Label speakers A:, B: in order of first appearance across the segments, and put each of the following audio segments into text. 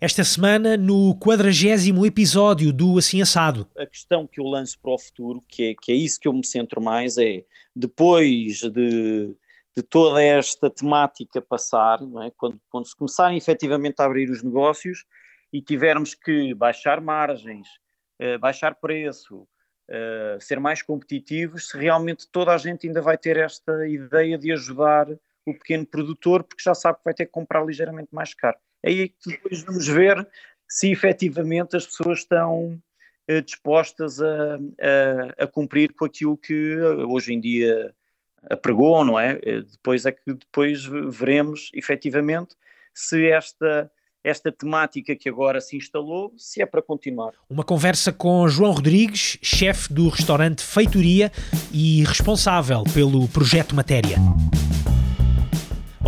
A: Esta semana, no quadragésimo episódio do Assim Assado.
B: A questão que eu lanço para o futuro, que é, que é isso que eu me centro mais, é depois de, de toda esta temática passar, é? quando, quando se começarem efetivamente a abrir os negócios e tivermos que baixar margens, uh, baixar preço, uh, ser mais competitivos, se realmente toda a gente ainda vai ter esta ideia de ajudar o pequeno produtor, porque já sabe que vai ter que comprar ligeiramente mais caro. Aí é que depois vamos ver se efetivamente as pessoas estão uh, dispostas a, a, a, cumprir com aquilo que hoje em dia apregou, não é? Depois é que depois veremos efetivamente se esta esta temática que agora se instalou, se é para continuar.
A: Uma conversa com João Rodrigues, chefe do restaurante Feitoria e responsável pelo projeto Matéria.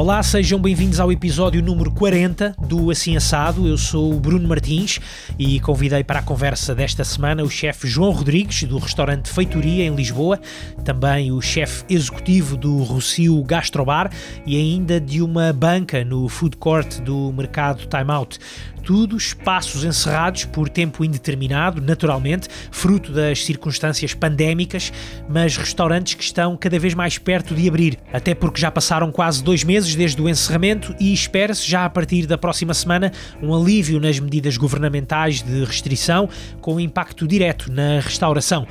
A: Olá, sejam bem-vindos ao episódio número 40 do Assim Assado. Eu sou o Bruno Martins e convidei para a conversa desta semana o chefe João Rodrigues, do restaurante Feitoria em Lisboa, também o chefe executivo do Rocio Gastrobar e ainda de uma banca no food court do mercado Time Out tudo espaços encerrados por tempo indeterminado, naturalmente, fruto das circunstâncias pandémicas, mas restaurantes que estão cada vez mais perto de abrir, até porque já passaram quase dois meses desde o encerramento e espera-se já a partir da próxima semana um alívio nas medidas governamentais de restrição, com impacto direto na restauração.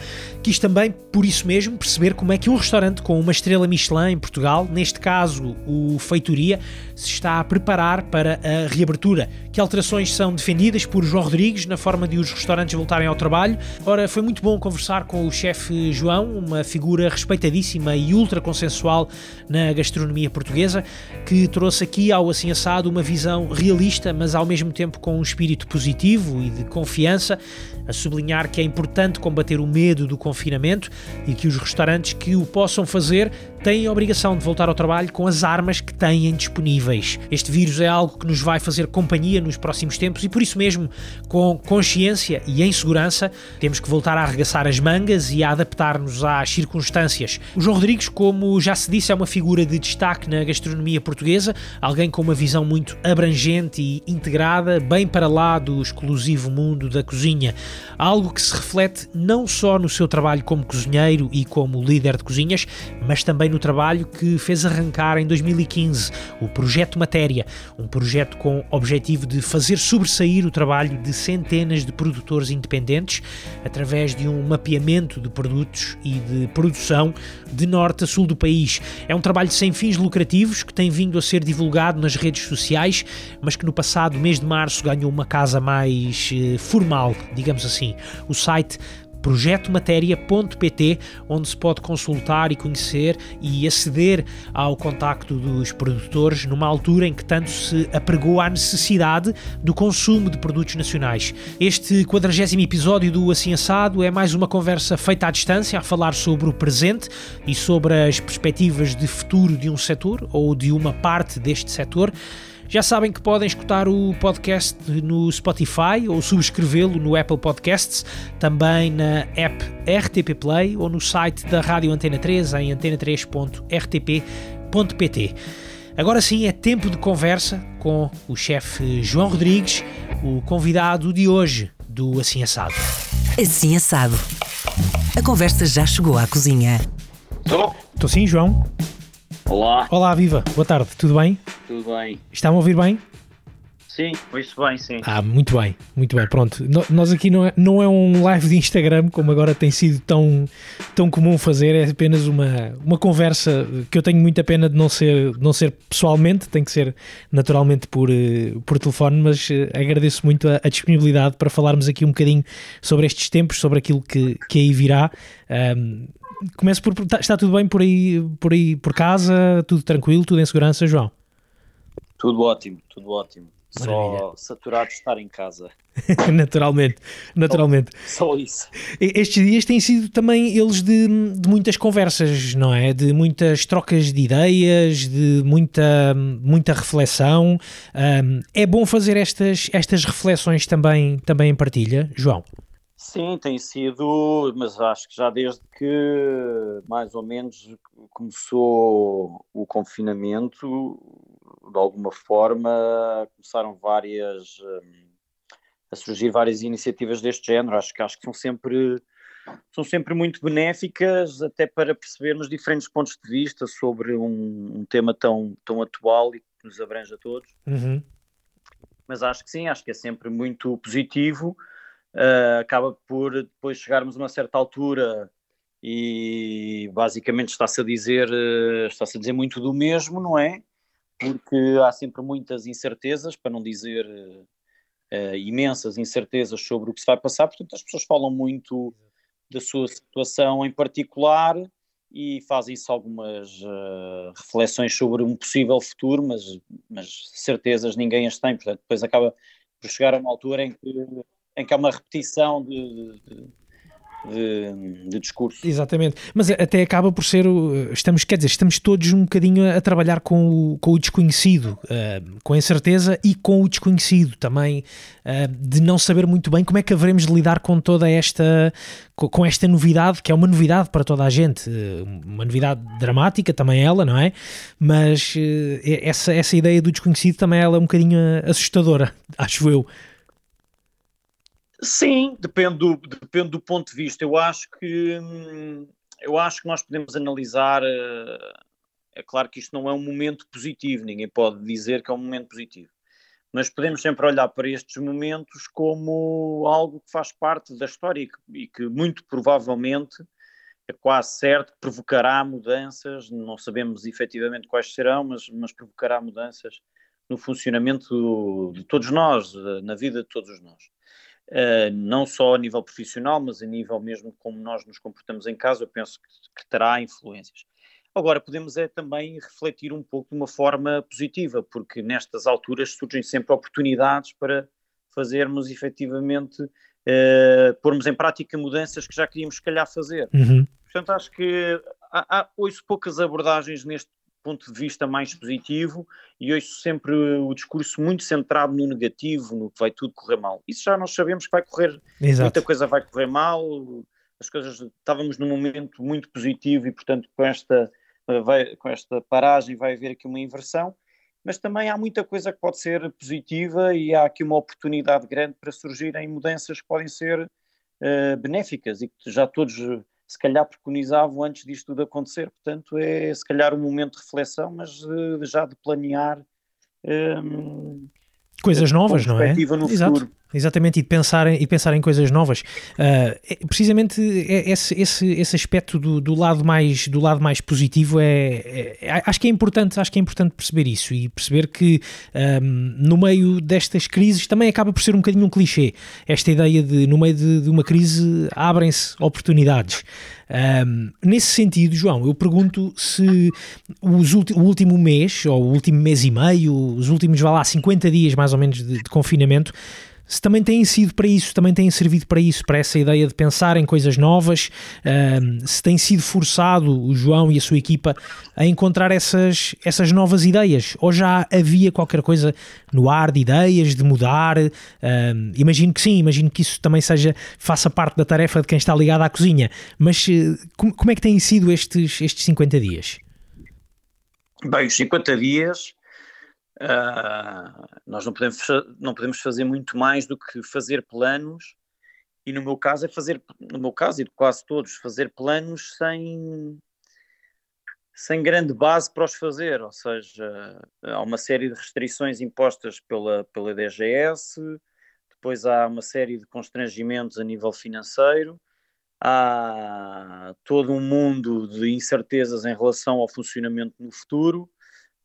A: Quis também, por isso mesmo, perceber como é que um restaurante com uma estrela Michelin em Portugal, neste caso o Feitoria, se está a preparar para a reabertura. Que alterações são defendidas por João Rodrigues na forma de os restaurantes voltarem ao trabalho? Ora, foi muito bom conversar com o chefe João, uma figura respeitadíssima e ultra consensual na gastronomia portuguesa, que trouxe aqui ao Assim Assado uma visão realista, mas ao mesmo tempo com um espírito positivo e de confiança a sublinhar que é importante combater o medo do confinamento e que os restaurantes que o possam fazer têm a obrigação de voltar ao trabalho com as armas que têm disponíveis. Este vírus é algo que nos vai fazer companhia nos próximos tempos e por isso mesmo, com consciência e em segurança, temos que voltar a arregaçar as mangas e a adaptar-nos às circunstâncias. O João Rodrigues, como já se disse, é uma figura de destaque na gastronomia portuguesa, alguém com uma visão muito abrangente e integrada, bem para lá do exclusivo mundo da cozinha. Algo que se reflete não só no seu trabalho como cozinheiro e como líder de cozinhas, mas também no trabalho que fez arrancar em 2015 o Projeto Matéria, um projeto com objetivo de fazer sobressair o trabalho de centenas de produtores independentes através de um mapeamento de produtos e de produção de norte a sul do país. É um trabalho sem fins lucrativos que tem vindo a ser divulgado nas redes sociais, mas que no passado mês de março ganhou uma casa mais eh, formal, digamos assim. O site projetomatéria.pt, onde se pode consultar e conhecer e aceder ao contacto dos produtores numa altura em que tanto se apregou à necessidade do consumo de produtos nacionais. Este 40 episódio do Assim Assado é mais uma conversa feita à distância a falar sobre o presente e sobre as perspectivas de futuro de um setor ou de uma parte deste setor. Já sabem que podem escutar o podcast no Spotify ou subscrevê-lo no Apple Podcasts, também na app RTP Play ou no site da Rádio Antena 3 em antena3.rtp.pt. Agora sim é tempo de conversa com o chefe João Rodrigues, o convidado de hoje do Assim Assado.
C: Assim Assado. A conversa já chegou à cozinha.
B: Estou?
A: Estou sim, João.
B: Olá.
A: Olá, viva. Boa tarde. Tudo bem?
B: Tudo bem.
A: Está-me a ouvir bem?
B: Sim, ouço bem, sim.
A: Ah, muito bem, muito bem. Pronto, nós aqui não é, não é um live de Instagram, como agora tem sido tão, tão comum fazer, é apenas uma, uma conversa que eu tenho muita pena de não ser, não ser pessoalmente, tem que ser naturalmente por, eh, por telefone, mas eh, agradeço muito a, a disponibilidade para falarmos aqui um bocadinho sobre estes tempos, sobre aquilo que, que aí virá. Um, começo por. Está, está tudo bem por aí, por aí, por casa? Tudo tranquilo? Tudo em segurança, João?
B: Tudo ótimo, tudo ótimo. Maravilha. Só saturado de estar em casa.
A: naturalmente, naturalmente.
B: Só, só, isso.
A: Estes dias têm sido também eles de, de, muitas conversas, não é? De muitas trocas de ideias, de muita, muita reflexão. Um, é bom fazer estas, estas reflexões também, também em partilha, João?
B: Sim, tem sido, mas acho que já desde que mais ou menos começou o confinamento, de alguma forma começaram várias, hum, a surgir várias iniciativas deste género. Acho que, acho que são sempre são sempre muito benéficas, até para percebermos diferentes pontos de vista sobre um, um tema tão, tão atual e que nos abrange a todos.
A: Uhum.
B: Mas acho que sim, acho que é sempre muito positivo. Uh, acaba por depois chegarmos a uma certa altura e basicamente está-se a dizer uh, está-se a dizer muito do mesmo, não é? Porque há sempre muitas incertezas, para não dizer uh, imensas incertezas sobre o que se vai passar, portanto as pessoas falam muito da sua situação em particular e fazem-se algumas uh, reflexões sobre um possível futuro, mas, mas certezas ninguém as tem, portanto depois acaba por chegar a uma altura em que, em que há uma repetição de, de de, de, discurso.
A: Exatamente, mas até acaba por ser, estamos, quer dizer, estamos todos um bocadinho a trabalhar com o, com o desconhecido, uh, com a incerteza e com o desconhecido também, uh, de não saber muito bem como é que haveremos de lidar com toda esta, com, esta novidade, que é uma novidade para toda a gente, uma novidade dramática também ela, não é? Mas essa, essa ideia do desconhecido também ela é um bocadinho assustadora, acho eu.
B: Sim, depende do, depende do ponto de vista. Eu acho que hum, eu acho que nós podemos analisar. Eh, é claro que isto não é um momento positivo, ninguém pode dizer que é um momento positivo, mas podemos sempre olhar para estes momentos como algo que faz parte da história e que, e que muito provavelmente é quase certo provocará mudanças. Não sabemos efetivamente quais serão, mas, mas provocará mudanças no funcionamento de todos nós, na vida de todos nós. Uh, não só a nível profissional, mas a nível mesmo como nós nos comportamos em casa, eu penso que, que, terá influências. Agora, podemos é também refletir um pouco de uma forma positiva, porque nestas alturas surgem sempre oportunidades para fazermos efetivamente, uh, pormos em prática mudanças que já queríamos, se calhar, fazer.
A: Uhum.
B: Portanto, acho que há, há, ouço poucas abordagens neste ponto de vista mais positivo e ouço sempre o discurso muito centrado no negativo, no que vai tudo correr mal. Isso já nós sabemos que vai correr,
A: Exato.
B: muita coisa vai correr mal, as coisas, estávamos num momento muito positivo e portanto com esta, vai, com esta paragem vai haver aqui uma inversão, mas também há muita coisa que pode ser positiva e há aqui uma oportunidade grande para surgirem mudanças que podem ser uh, benéficas e que já todos se calhar preconizavam antes disto tudo acontecer. Portanto, é se calhar um momento de reflexão, mas uh, já de planear. Um,
A: Coisas novas, não é?
B: No Exato. Futuro.
A: Exatamente, e de pensar em, e pensar em coisas novas. Uh, precisamente esse, esse, esse aspecto do, do, lado mais, do lado mais positivo é, é, é acho que é importante, acho que é importante perceber isso e perceber que um, no meio destas crises também acaba por ser um bocadinho um clichê. Esta ideia de no meio de, de uma crise abrem-se oportunidades. Um, nesse sentido, João, eu pergunto se o último mês, ou o último mês e meio, os últimos, vá lá, 50 dias mais ou menos de, de confinamento, também têm sido para isso, também têm servido para isso, para essa ideia de pensar em coisas novas, uh, se tem sido forçado o João e a sua equipa a encontrar essas, essas novas ideias, ou já havia qualquer coisa no ar de ideias, de mudar, uh, imagino que sim, imagino que isso também seja, faça parte da tarefa de quem está ligado à cozinha, mas uh, como, como é que têm sido estes, estes 50 dias?
B: Bem, os 50 dias Uh, nós não podemos, não podemos fazer muito mais do que fazer planos, e no meu caso é fazer, no meu caso e de quase todos, fazer planos sem, sem grande base para os fazer, ou seja, há uma série de restrições impostas pela, pela DGS, depois há uma série de constrangimentos a nível financeiro, há todo um mundo de incertezas em relação ao funcionamento no futuro,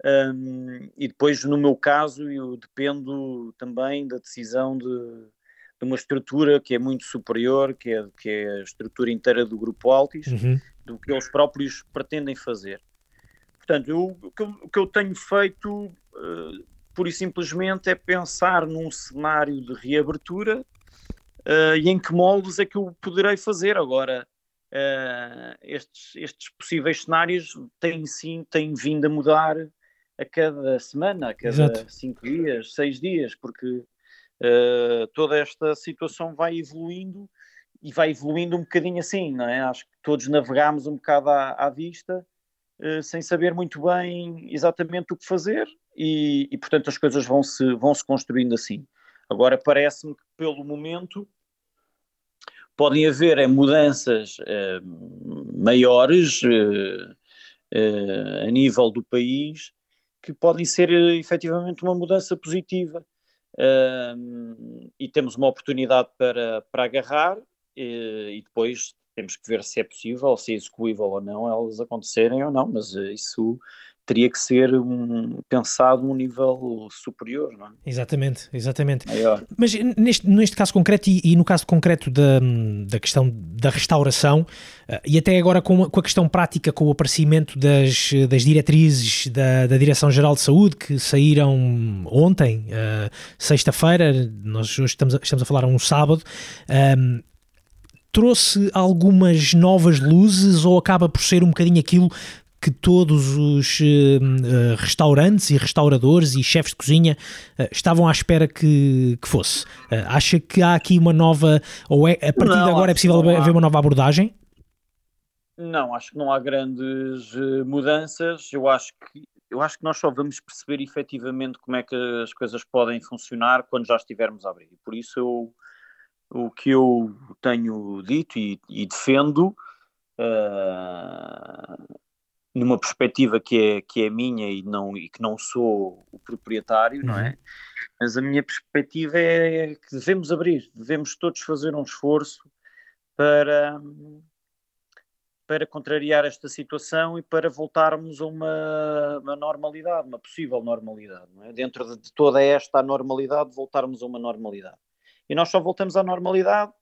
B: um, e depois, no meu caso, eu dependo também da decisão de, de, uma estrutura que é muito superior, que é, que é a estrutura inteira do Grupo Altis, uhum. do que eles próprios pretendem fazer. Portanto, eu, o, que eu, o, que eu, tenho feito, uh, pura e simplesmente, é pensar num cenário de reabertura uh, e em que moldes é que eu poderei fazer. Agora, uh, estes, estes possíveis cenários têm sim, têm vindo a mudar a cada semana, a cada Exato. cinco dias, seis dias, porque uh, toda esta situação vai evoluindo e vai evoluindo um bocadinho assim, não é? Acho que todos navegamos um bocado à, à vista, uh, sem saber muito bem exatamente o que fazer e, e portanto as coisas vão se, vão -se construindo assim. Agora parece-me que pelo momento, podem haver é, mudanças uh, maiores uh, a nível do país que podem ser efetivamente uma mudança positiva. e temos uma oportunidade para, para agarrar e, e depois temos que ver se é possível, se é execuível ou não elas acontecerem ou não, mas isso teria que ser um, pensado um nível superior, não é?
A: Exatamente, exatamente. Maior. Mas neste, neste caso concreto e, e, no caso concreto da, da questão da restauração uh, e até agora com, com, a questão prática com o aparecimento das, das diretrizes da, da Direção-Geral de Saúde que saíram ontem, uh, sexta-feira, nós hoje estamos a, estamos a falar um sábado, um, trouxe algumas novas luzes ou acaba por ser um bocadinho aquilo que todos os uh, restaurantes e restauradores e chefes de cozinha uh, estavam à espera que, que fosse. Uh, acha que há aqui uma nova, ou é, a partir não, de agora é possível haver uma nova abordagem?
B: Não, acho que não há grandes mudanças. Eu acho que eu acho que nós só vamos perceber efetivamente como é que as coisas podem funcionar quando já estivermos a abrir. Por isso eu, o que eu tenho dito e, e defendo uh, numa perspectiva que é, que é minha e, não, e que não sou o proprietário, não é? Uhum. Mas a minha perspectiva é que devemos abrir, devemos todos fazer um esforço para, para contrariar esta situação e para voltarmos a uma, uma normalidade, uma possível normalidade, é? Dentro de toda esta normalidade, voltarmos a uma normalidade. E nós só voltamos à normalidade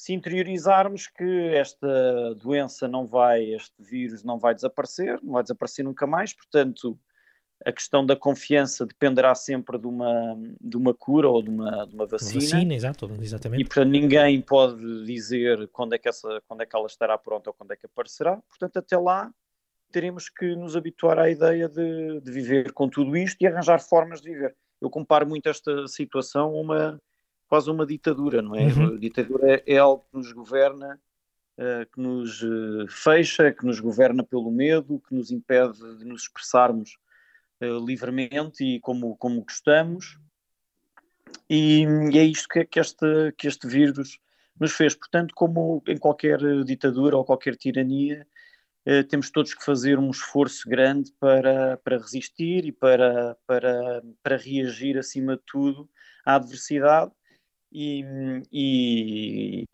B: se interiorizarmos que esta doença não vai, este vírus não vai desaparecer, não vai desaparecer nunca mais, portanto, a questão da confiança dependerá sempre de uma, de uma cura ou de uma, de uma vacina.
A: Vacina, exato, exatamente.
B: E portanto ninguém pode dizer quando é, que essa, quando é que ela estará pronta ou quando é que aparecerá. Portanto, até lá teremos que nos habituar à ideia de, de viver com tudo isto e arranjar formas de viver. Eu comparo muito esta situação a uma, quase uma ditadura, não é? Uhum. A ditadura é, algo que nos governa, uh, que nos uh, fecha, que nos governa pelo medo, que nos impede de nos expressarmos uh, livremente e como, como gostamos. E, e é isto que, que, este, que este vírus nos fez. Portanto, como em qualquer ditadura ou qualquer tirania, temos todos que fazer um esforço grande para, para resistir e para, para, para reagir, acima de tudo, à adversidade e, e,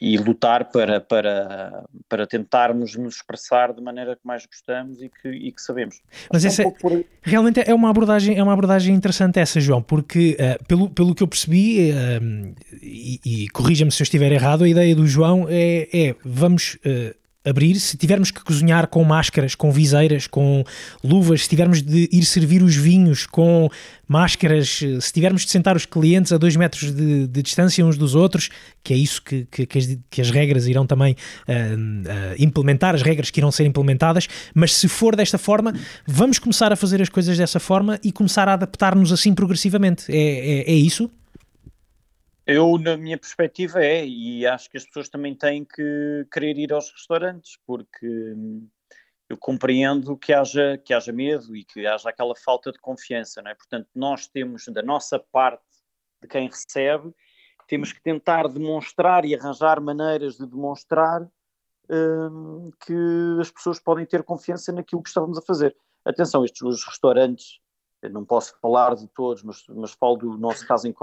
B: e lutar para, para, para tentarmos nos expressar de maneira que mais gostamos e que, e que sabemos.
A: Mas essa um por... realmente é uma abordagem é uma abordagem interessante essa João porque uh, pelo, pelo que eu percebi uh, e, e corrija-me se eu estiver errado a ideia do João é, é vamos uh, abrir, se tivermos que cozinhar com máscaras, com viseiras, com luvas, se tivermos de ir servir os vinhos com máscaras, se tivermos de sentar os clientes a dois metros de, de distância uns dos outros, que é isso que, que, que, as, que as, regras irão também uh, uh, implementar, as regras que irão ser implementadas, mas se for desta forma, vamos começar a fazer as coisas dessa forma e começar a adaptar-nos assim progressivamente. É, é, é isso?
B: Eu, na minha perspectiva, é, e acho que as pessoas também têm que querer ir aos restaurantes, porque hum, eu compreendo que haja, que haja medo e que haja aquela falta de confiança, não é? Portanto, nós temos, da nossa parte, de quem recebe, temos que tentar demonstrar e arranjar maneiras de demonstrar hum, que as pessoas podem ter confiança naquilo que estamos a fazer. Atenção, estes os restaurantes, não posso falar de todos, mas, mas falo do nosso caso em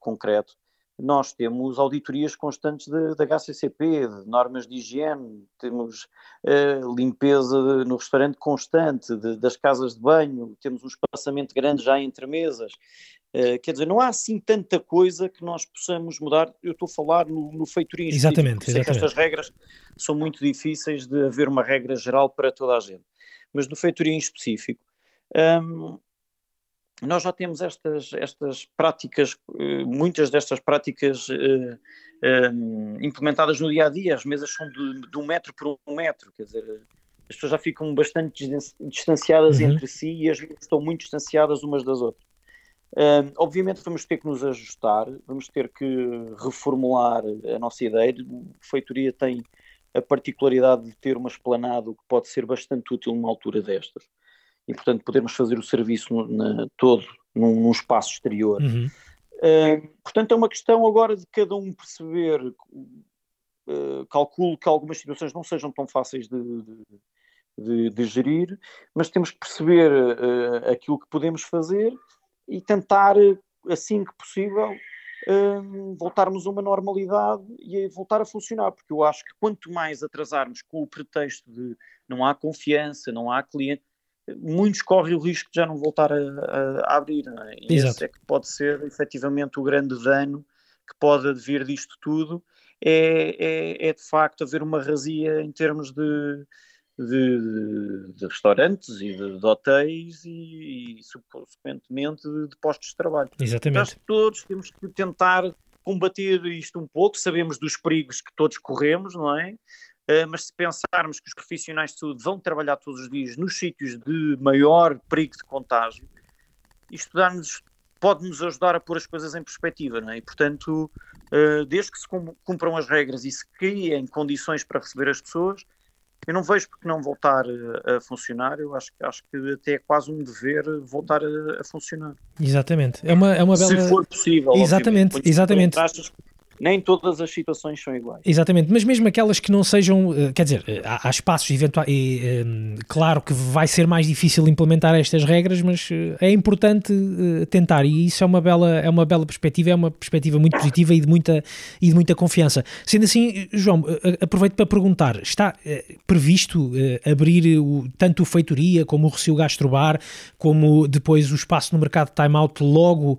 B: concreto nós temos auditorias constantes da HCCP, de normas de higiene, temos uh, limpeza no restaurante constante, de, das casas de banho, temos um espaçamento grande já entre mesas. Uh, quer dizer, não há assim tanta coisa que nós possamos mudar. Eu estou a falar no, no feitoria
A: Exatamente,
B: exatamente. estas regras são muito difíceis de haver uma regra geral para toda a gente. Mas no feitoria em específico, um, nós já temos estas, estas práticas, eh, muitas destas práticas uh, uh, implementadas no dia a dia. As mesas são de, de, um metro por um metro, quer dizer, as pessoas já ficam bastante distanciadas uhum. entre si e as mesas estão muito distanciadas umas das outras. Obviamente, vamos ter que nos ajustar, vamos ter que reformular a nossa ideia. A feitoria tem a particularidade de ter uma esplanada que pode ser bastante útil numa altura destas e, portanto, podermos fazer o serviço na, todo num, num, espaço exterior. Uhum. Uh, portanto, é uma questão agora de cada um perceber. Uh, calculo que algumas situações não sejam tão fáceis de, de, de, de gerir, mas temos que perceber uh, aquilo que podemos fazer e tentar, assim que possível, voltarmos a uma normalidade e voltar a funcionar, porque eu acho que quanto mais atrasarmos com o pretexto de não há confiança, não há cliente, muitos correm o risco de já não voltar a, a, abrir. É? E Exato. esse é que pode ser efetivamente o grande dano que pode vir disto tudo, é, é, é de facto haver uma razia em termos de, de, de restaurantes e de, de hotéis e, e subsequentemente de, de, postos de trabalho.
A: Exatamente.
B: Que todos temos que tentar combater isto um pouco, sabemos dos perigos que todos corremos, não é? Uh, mas se pensarmos que os profissionais de saúde vão trabalhar todos os dias nos sítios de maior perigo de contágio, isto pode-nos ajudar a pôr as coisas em perspectiva, não é? E, portanto, uh, desde que se cumpram as regras e se criem condições para receber as pessoas, eu não vejo porque não voltar a, a funcionar, eu acho, acho que até é quase um dever voltar a, a funcionar.
A: Exatamente, é uma, é uma bela...
B: Se for possível,
A: Exatamente, exatamente
B: nem todas as situações são iguais.
A: Exatamente, mas mesmo aquelas que não sejam, eh, quer dizer, eh, há, espaços eventuais, e, um, claro que vai ser mais difícil implementar estas regras, mas eh, é importante tentar e isso é uma bela, é uma bela perspectiva, é uma perspectiva muito positiva e de muita, e de muita confiança. Sendo assim, João, aproveito para perguntar, está previsto abrir o, tanto o Feitoria como o Recio Gastrobar, como depois o espaço no mercado de time-out logo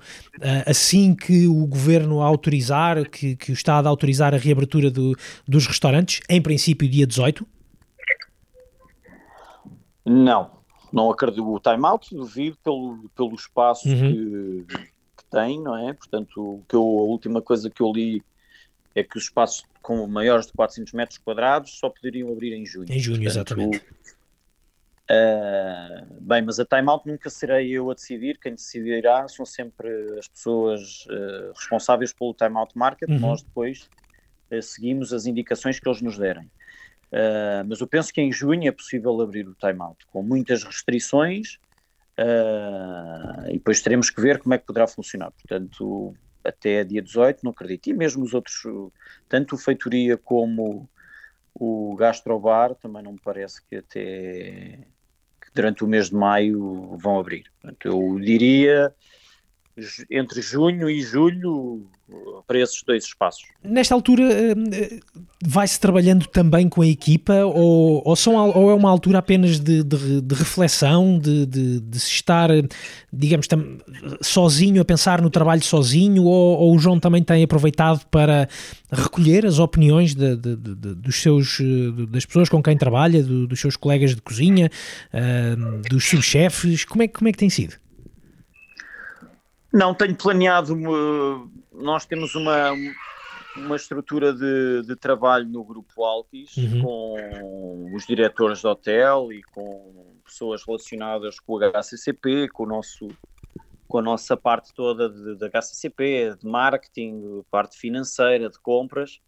A: assim que o Governo autorizar, que que, o Estado autorizar a reabertura do, dos restaurantes, em princípio dia 18?
B: Não, não acredito. O time-out duvido pelo, pelo espaço uhum. que, que, tem, não é? Portanto, que eu, a última coisa que eu li é que os espaços com maiores de 400 metros quadrados só poderiam abrir em junho.
A: Em junho, Portanto, exatamente.
B: Uh, bem, mas a timeout nunca serei eu a decidir, quem decidirá são sempre as pessoas uh, responsáveis pelo timeout market, uhum. nós depois uh, seguimos as indicações que eles nos derem. mas eu penso que em junho é possível abrir o timeout, com muitas restrições, e depois teremos que ver como é que poderá funcionar. Portanto, até dia 18, não acredito. E mesmo os outros, tanto o Feitoria como o Gastrobar, também não me parece que até durante o mês de maio vão abrir. Portanto, eu diria entre junho e julho para esses dois espaços.
A: Nesta altura eh, vai-se trabalhando também com a equipa ou, ou, são, ou é uma altura apenas de, de, de reflexão, de, de, de, se estar, digamos, tam, sozinho, a pensar no trabalho sozinho ou, ou, o João também tem aproveitado para recolher as opiniões de, dos seus, das pessoas com quem trabalha, dos seus colegas de cozinha, eh, dos subchefes, como é, como é que tem sido?
B: Não, tenho planeado. Nós temos uma, uma estrutura de, de trabalho no Grupo Altis uhum. com os diretores de hotel e com pessoas relacionadas com o HCCP, com, o nosso, com a nossa parte toda da HCCP, de marketing, parte financeira, de compras.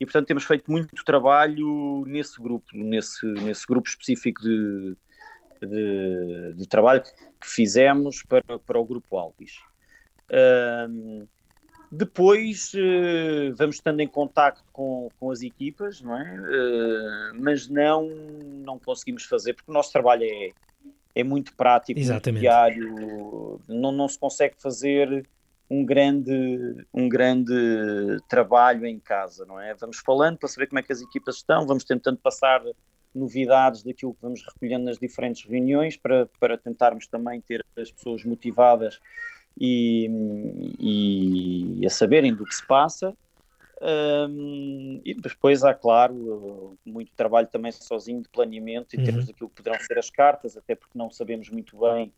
B: E, portanto, temos feito muito trabalho nesse grupo, nesse, nesse grupo específico de, de, de trabalho que fizemos para, para o Grupo Altis. Uh, depois uh, vamos estando em contacto com, com as equipas, não é? Uh, mas não, não conseguimos fazer, porque o nosso trabalho é, é muito prático, muito diário, não, não se consegue fazer um grande, um grande trabalho em casa, não é? Vamos falando para saber como é que as equipas estão, vamos tentando passar novidades daquilo que vamos recolhendo nas diferentes reuniões para, para tentarmos também ter as pessoas motivadas e, e a saberem do que se passa. Um, e depois há, claro, muito trabalho também sozinho de planeamento em uhum. termos daquilo que poderão ser as cartas, até porque não sabemos muito bem,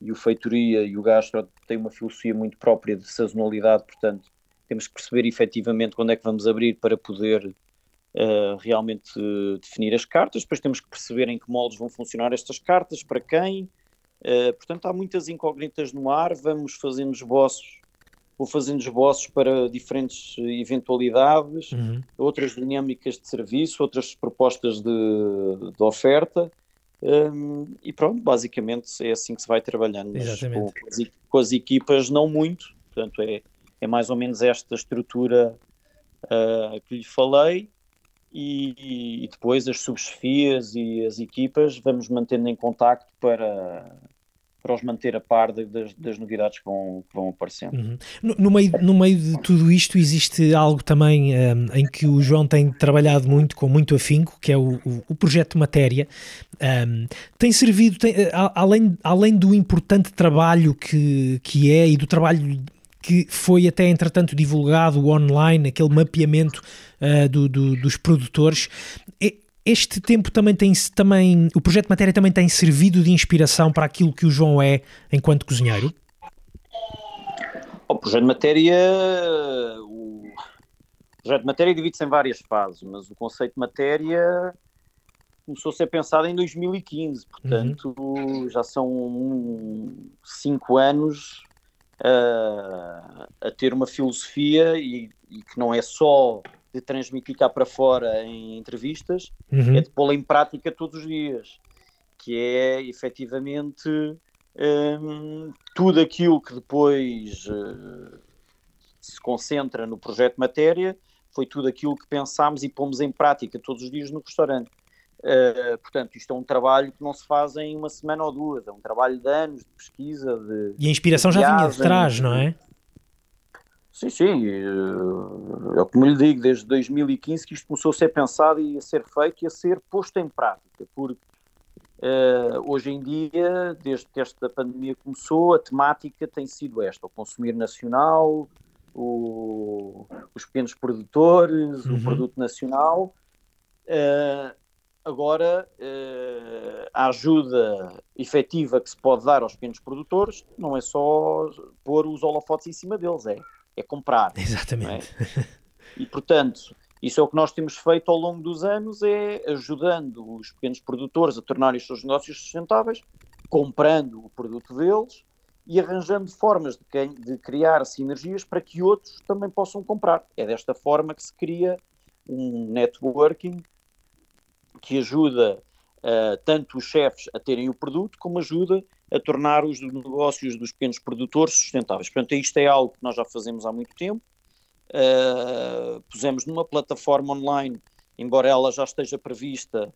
B: e o Feitoria e o Gastro têm uma filosofia muito própria de sazonalidade, portanto, temos que perceber efetivamente quando é que vamos abrir para poder uh, realmente definir as cartas, depois temos que perceber em que moldes vão funcionar estas cartas, para quem, Uh, portanto, há muitas incógnitas no ar, vamos fazendo esboços, vou fazendo esboços para diferentes eventualidades, uhum. outras dinâmicas de serviço, outras propostas de, de oferta, um, e pronto, basicamente é assim que se vai trabalhando. Com, com, as, com, as, equipas, não muito, portanto, é, é mais ou menos esta estrutura uh, que lhe falei e, e, depois as subchefias e as equipas vamos mantendo em contacto para para os manter a par de, das, das, novidades que vão, que vão aparecendo.
A: Uhum. No, no, meio, no meio de tudo isto existe algo também um, em que o João tem trabalhado muito, com muito afinco, que é o, o, o projeto Matéria. Um, tem servido, tem, além, além do importante trabalho que, que é e do trabalho que foi até entretanto divulgado online, aquele mapeamento uh, do, do, dos produtores. Este tempo também tem também o projeto Matéria também tem servido de inspiração para aquilo que o João é enquanto cozinheiro.
B: O projeto Matéria, o projeto Matéria divide-se em várias fases, mas o conceito de Matéria começou a ser pensado em 2015, portanto uhum. já são cinco anos uh, a ter uma filosofia e, e que não é só de transmitir cá para fora em entrevistas, uhum. é de pô-la em prática todos os dias, que é efetivamente um, tudo aquilo que depois uh, se concentra no projeto Matéria, foi tudo aquilo que pensámos e pomos em prática todos os dias no restaurante. Uh, portanto, isto é um trabalho que não se faz em uma semana ou duas, é um trabalho de anos de pesquisa. De,
A: e a inspiração
B: de
A: já vinha de trás, não é?
B: Sim, sim, é, é como lhe digo, desde 2015 que isto começou a ser pensado e a ser feito e a ser posto em prática, porque uh, hoje em dia, desde que esta pandemia começou, a temática tem sido esta, o consumir nacional, o, os pequenos produtores, uhum. o produto nacional. Uh, agora, uh, a ajuda efetiva que se pode dar aos pequenos produtores não é só pôr os holofotes em cima deles, é é comprar.
A: Exatamente.
B: É? E, portanto, isso é o que nós temos feito ao longo dos anos, é ajudando os pequenos produtores a tornarem os seus negócios sustentáveis, comprando o produto deles e arranjando formas de, de criar sinergias para que outros também possam comprar. É desta forma que se cria um networking que ajuda uh, tanto os chefes a terem o produto, como ajuda a tornar os negócios dos pequenos produtores sustentáveis. Portanto, isto é algo que nós já fazemos há muito tempo. Uh, pusemos numa plataforma online, embora ela já esteja prevista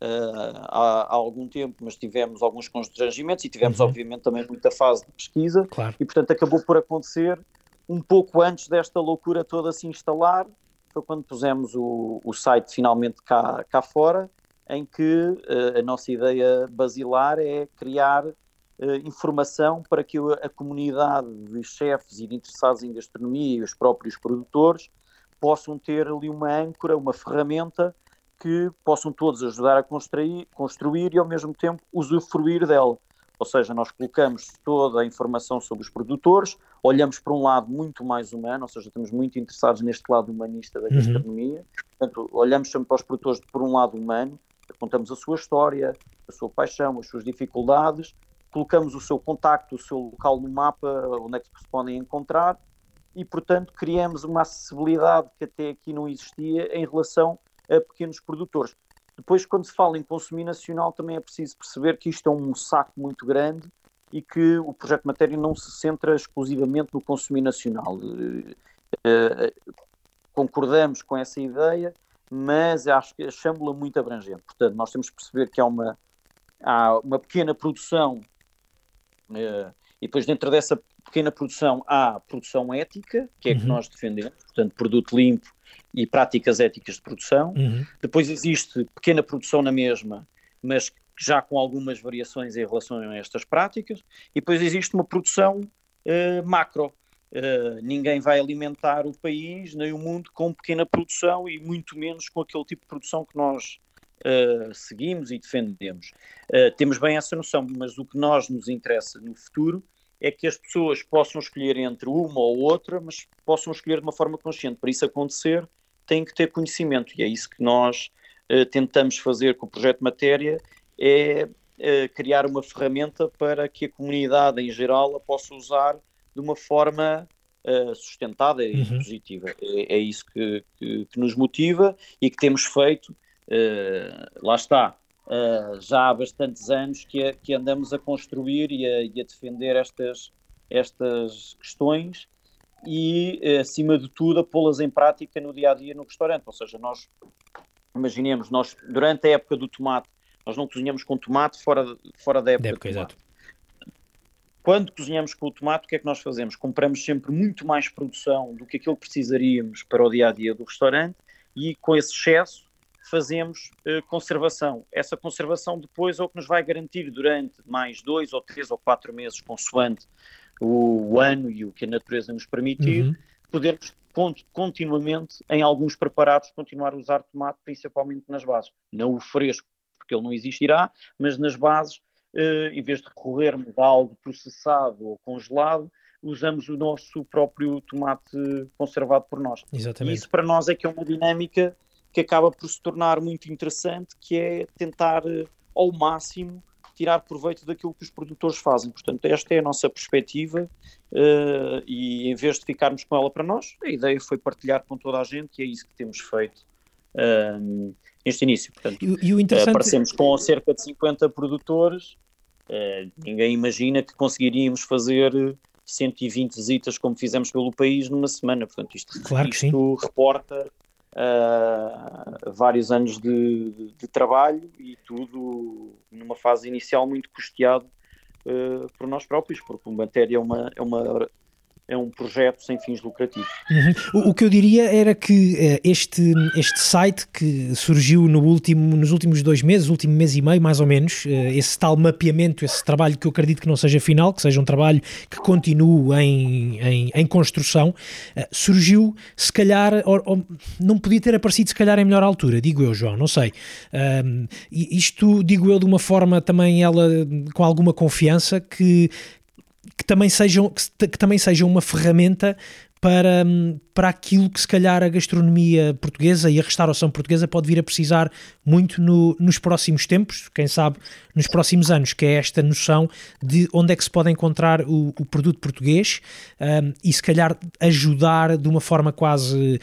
B: uh, há, há, algum tempo, mas tivemos alguns constrangimentos e tivemos, uhum. obviamente, também muita fase de pesquisa.
A: Claro.
B: E, portanto, acabou por acontecer um pouco antes desta loucura toda se instalar. Foi quando pusemos o, o site finalmente cá, cá fora, em que uh, a nossa ideia basilar é criar uh, informação para que a comunidade de chefes e de interessados em gastronomia e os próprios produtores possam ter ali uma âncora, uma ferramenta que possam todos ajudar a construir, construir e ao mesmo tempo usufruir dela. Ou seja, nós colocamos toda a informação sobre os produtores, olhamos para um lado muito mais humano, ou seja, estamos muito interessados neste lado humanista da uhum. gastronomia, uhum. portanto, olhamos sempre para os produtores por um lado humano, contamos a sua história, a sua paixão, as suas dificuldades, colocamos o seu contacto, o seu local no mapa, onde é que se podem encontrar e, portanto, criamos uma acessibilidade que até aqui não existia em relação a pequenos produtores. Depois, quando se fala em consumir nacional, também é preciso perceber que isto é um saco muito grande e que o projeto Matéria não se centra exclusivamente no consumir nacional. Uh, concordamos com essa ideia, mas acho que achamos-la muito abrangente. Portanto, nós temos que perceber que há uma, há uma pequena produção Uh, e depois dentro dessa pequena produção há produção ética, que é uhum. que nós defendemos, portanto produto limpo e práticas éticas de produção. Uhum. Depois existe pequena produção na mesma, mas já com algumas variações em relação a estas práticas. E depois existe uma produção uh, macro. Uh, ninguém vai alimentar o país nem o mundo com pequena produção e muito menos com aquele tipo de produção que nós uh, seguimos e defendemos. Uh, temos bem essa noção, mas o que nós nos interessa no futuro é que as pessoas possam escolher entre uma ou outra, mas possam escolher de uma forma consciente. Para isso acontecer, têm que ter conhecimento, e é isso que nós tentamos fazer com o projeto Matéria, é criar uma ferramenta para que a comunidade em geral a possa usar de uma forma uh, sustentada e uhum. positiva. É, é isso que, que, que, nos motiva e que temos feito Uh, lá está, uh, já há bastantes anos que, que andamos a construir e a, e a defender estas, estas questões e, acima de tudo, a pô-las em prática no dia a dia no restaurante. Ou seja, nós imaginemos, nós durante a época do tomate, nós não cozinhamos com tomate fora, fora da época, da época exato. Quando cozinhamos com o tomate, o que é que nós fazemos? Compramos sempre muito mais produção do que aquilo que precisaríamos para o dia a dia do restaurante e com esse excesso fazemos uh, conservação. Essa conservação depois é o que nos vai garantir durante mais dois ou três ou quatro meses, consoante o, o ano e o que a natureza nos permitir, uhum. podermos continuamente, em alguns preparados, continuar a usar tomate, principalmente nas bases. Não o fresco, porque ele não existirá, mas nas bases, eh, em vez de recorrermos a algo processado ou congelado, usamos o nosso próprio tomate conservado por nós.
A: Exatamente.
B: E isso para nós é que é uma dinâmica que acaba por se tornar muito interessante, que é tentar eh, ao máximo tirar proveito daquilo que os produtores fazem. Portanto, esta é a nossa perspectiva uh, e em vez de ficarmos com ela para nós, a ideia foi partilhar com toda a gente e é isso que temos feito uh, neste início. Portanto, e, e o interessante... aparecemos com cerca de 50 produtores, uh, ninguém imagina que conseguiríamos fazer 120 visitas como fizemos pelo país numa semana. Portanto, isto,
A: claro
B: isto reporta uh, vários anos de, de, de, trabalho e tudo numa fase inicial muito custeado uh, por nós próprios, porque o Matéria é uma, é uma é um projeto sem fins lucrativos.
A: Uhum. O, o, que eu diria era que uh, este, este site que surgiu no último, nos últimos dois meses, último mês e meio mais ou menos, uh, esse tal mapeamento, esse trabalho que eu acredito que não seja final, que seja um trabalho que continue em, em, em construção, uh, surgiu se calhar, ou, ou, não podia ter aparecido se calhar em melhor altura, digo eu João, não sei. isto digo eu de uma forma também ela com alguma confiança que também sejam, que, que também sejam uma ferramenta para, para aquilo que se calhar a gastronomia portuguesa e a restauração portuguesa pode vir a precisar muito no, nos próximos tempos, quem sabe nos próximos anos, que é esta noção de onde é que se pode encontrar o, o produto português um, e se calhar ajudar de uma forma quase,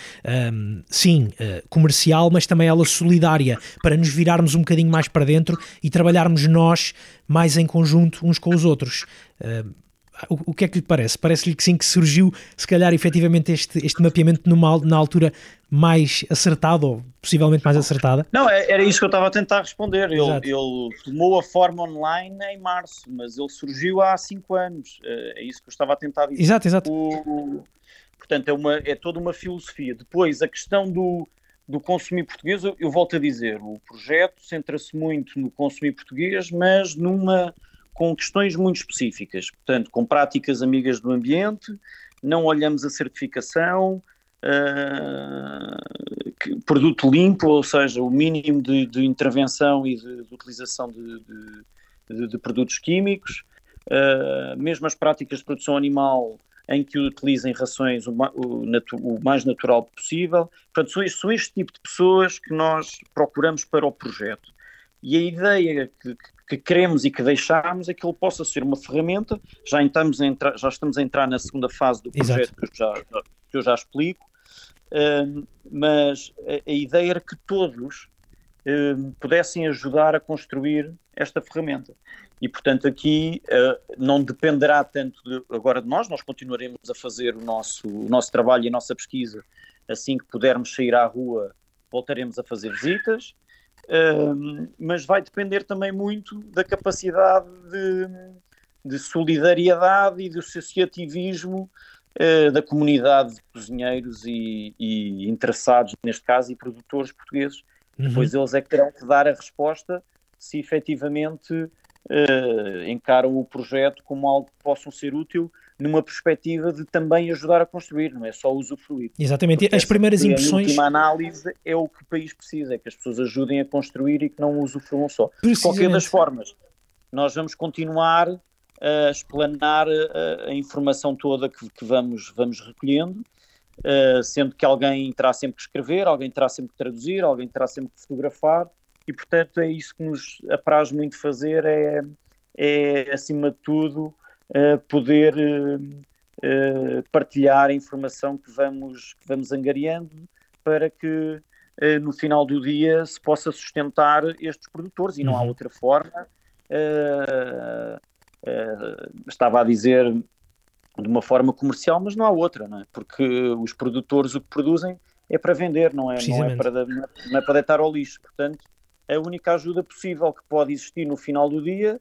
A: um, sim, uh, comercial, mas também ela solidária, para nos virarmos um bocadinho mais para dentro e trabalharmos nós mais em conjunto uns com os outros. Uh, o, o, que é que lhe parece? Parece-lhe que sim, que surgiu, se calhar, efetivamente, este, este mapeamento numa, na altura mais acertado, ou possivelmente mais acertada?
B: Não, é, era isso que eu estava a tentar responder. Ele, ele, tomou a forma online em março, mas ele surgiu há cinco anos. É, é isso que eu estava a tentar dizer.
A: Exato, exato.
B: O, portanto, é, uma, é toda uma filosofia. Depois, a questão do, do consumir português, eu, eu volto a dizer, o projeto centra-se muito no consumir português, mas numa com questões muito específicas, portanto, com práticas amigas do ambiente, não olhamos a certificação, uh, que, produto limpo, ou seja, o mínimo de, de intervenção e de, de utilização de, de, produtos químicos, uh, mesmo as práticas de produção animal em que utilizem rações o, o, o mais natural possível. Portanto, são, são este tipo de pessoas que nós procuramos para o projeto. E a ideia que, que queremos e que deixamos é que ele possa ser uma ferramenta. Já estamos a entrar, já estamos a entrar na segunda fase do projeto que eu já, que eu já explico, uh, mas a, a, ideia era que todos uh, pudessem ajudar a construir esta ferramenta. E, portanto, aqui uh, não dependerá tanto de, agora de nós, nós continuaremos a fazer o nosso, o nosso trabalho e a nossa pesquisa. Assim que pudermos sair à rua, voltaremos a fazer visitas mas vai depender também muito da capacidade de, de solidariedade e do associativismo uh, da comunidade de cozinheiros e, e, interessados, neste caso, e produtores portugueses. Uhum. Depois eles é que terão que dar a resposta se efetivamente uh, encaram o projeto como algo que possam ser útil numa perspectiva de também ajudar a construir, não é só usufruir.
A: Exatamente, Porque as primeiras impressões. A
B: última análise é o que o país precisa, é que as pessoas ajudem a construir e que não usufruam só. De qualquer das formas, nós vamos continuar a explanar a, a informação toda que, que, vamos, vamos recolhendo, uh, sendo que alguém terá sempre que escrever, alguém terá sempre que traduzir, alguém terá sempre que fotografar, e portanto é isso que nos apraz muito fazer, é, é acima de tudo uh, poder uh, partilhar a informação que vamos, que vamos angariando para que no final do dia se possa sustentar estes produtores e não há uhum. outra forma. estava a dizer de uma forma comercial, mas não há outra, não é? Porque os produtores o que produzem é para vender, não é, não é, para, não é para deitar ao lixo. Portanto, a única ajuda possível que pode existir no final do dia, é,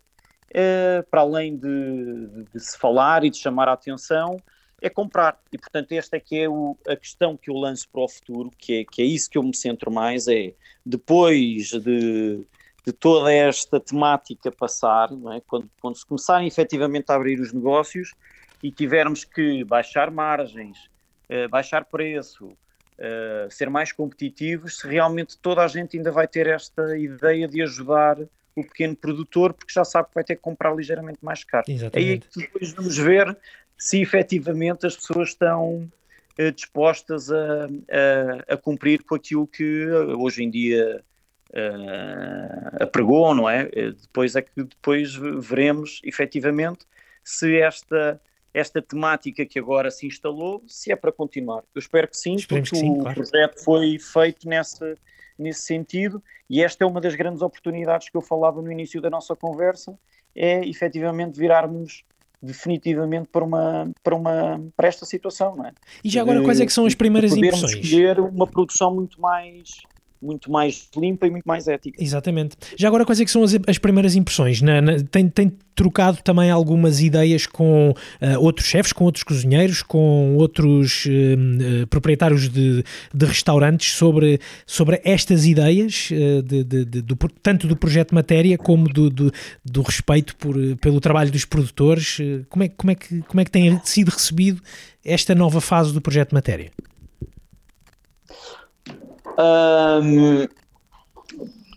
B: para além de, de, de, se falar e de chamar a atenção, é comprar. E, portanto, esta é que é o, a questão que eu lanço para o futuro, que é, que é isso que eu me centro mais, é depois de, de toda esta temática passar, é? quando, quando se começarem efetivamente a abrir os negócios e tivermos que baixar margens, uh, baixar preço, uh, ser mais competitivos, se realmente toda a gente ainda vai ter esta ideia de ajudar o pequeno produtor, porque já sabe que vai ter que comprar ligeiramente mais caro.
A: Exatamente.
B: Aí que depois vamos ver se efetivamente as pessoas estão uh, dispostas a, a, a, cumprir com aquilo que hoje em dia uh, apregou, não é? Depois é que depois veremos efetivamente se esta esta temática que agora se instalou, se é para continuar. Eu espero que sim, Esperemos porque que sim, o claro. projeto foi feito nessa, nesse sentido e esta é uma das grandes oportunidades que eu falava no início da nossa conversa, é efetivamente virarmos definitivamente para uma para uma para esta situação, não é?
A: E já agora quais é que são as primeiras impressões?
B: escolher uma produção muito mais muito mais limpa e muito mais ética.
A: Exatamente. Já agora, quais é que são as, as primeiras impressões? Na, na, tem, tem trocado também algumas ideias com uh, outros chefes, com outros cozinheiros, com outros uh, uh, proprietários de, de, restaurantes sobre, sobre estas ideias, de, de, de, do, tanto do projeto Matéria como do, do, do respeito por, pelo trabalho dos produtores. como, é, como, é que, como é que tem sido recebido esta nova fase do projeto Matéria?
B: Um,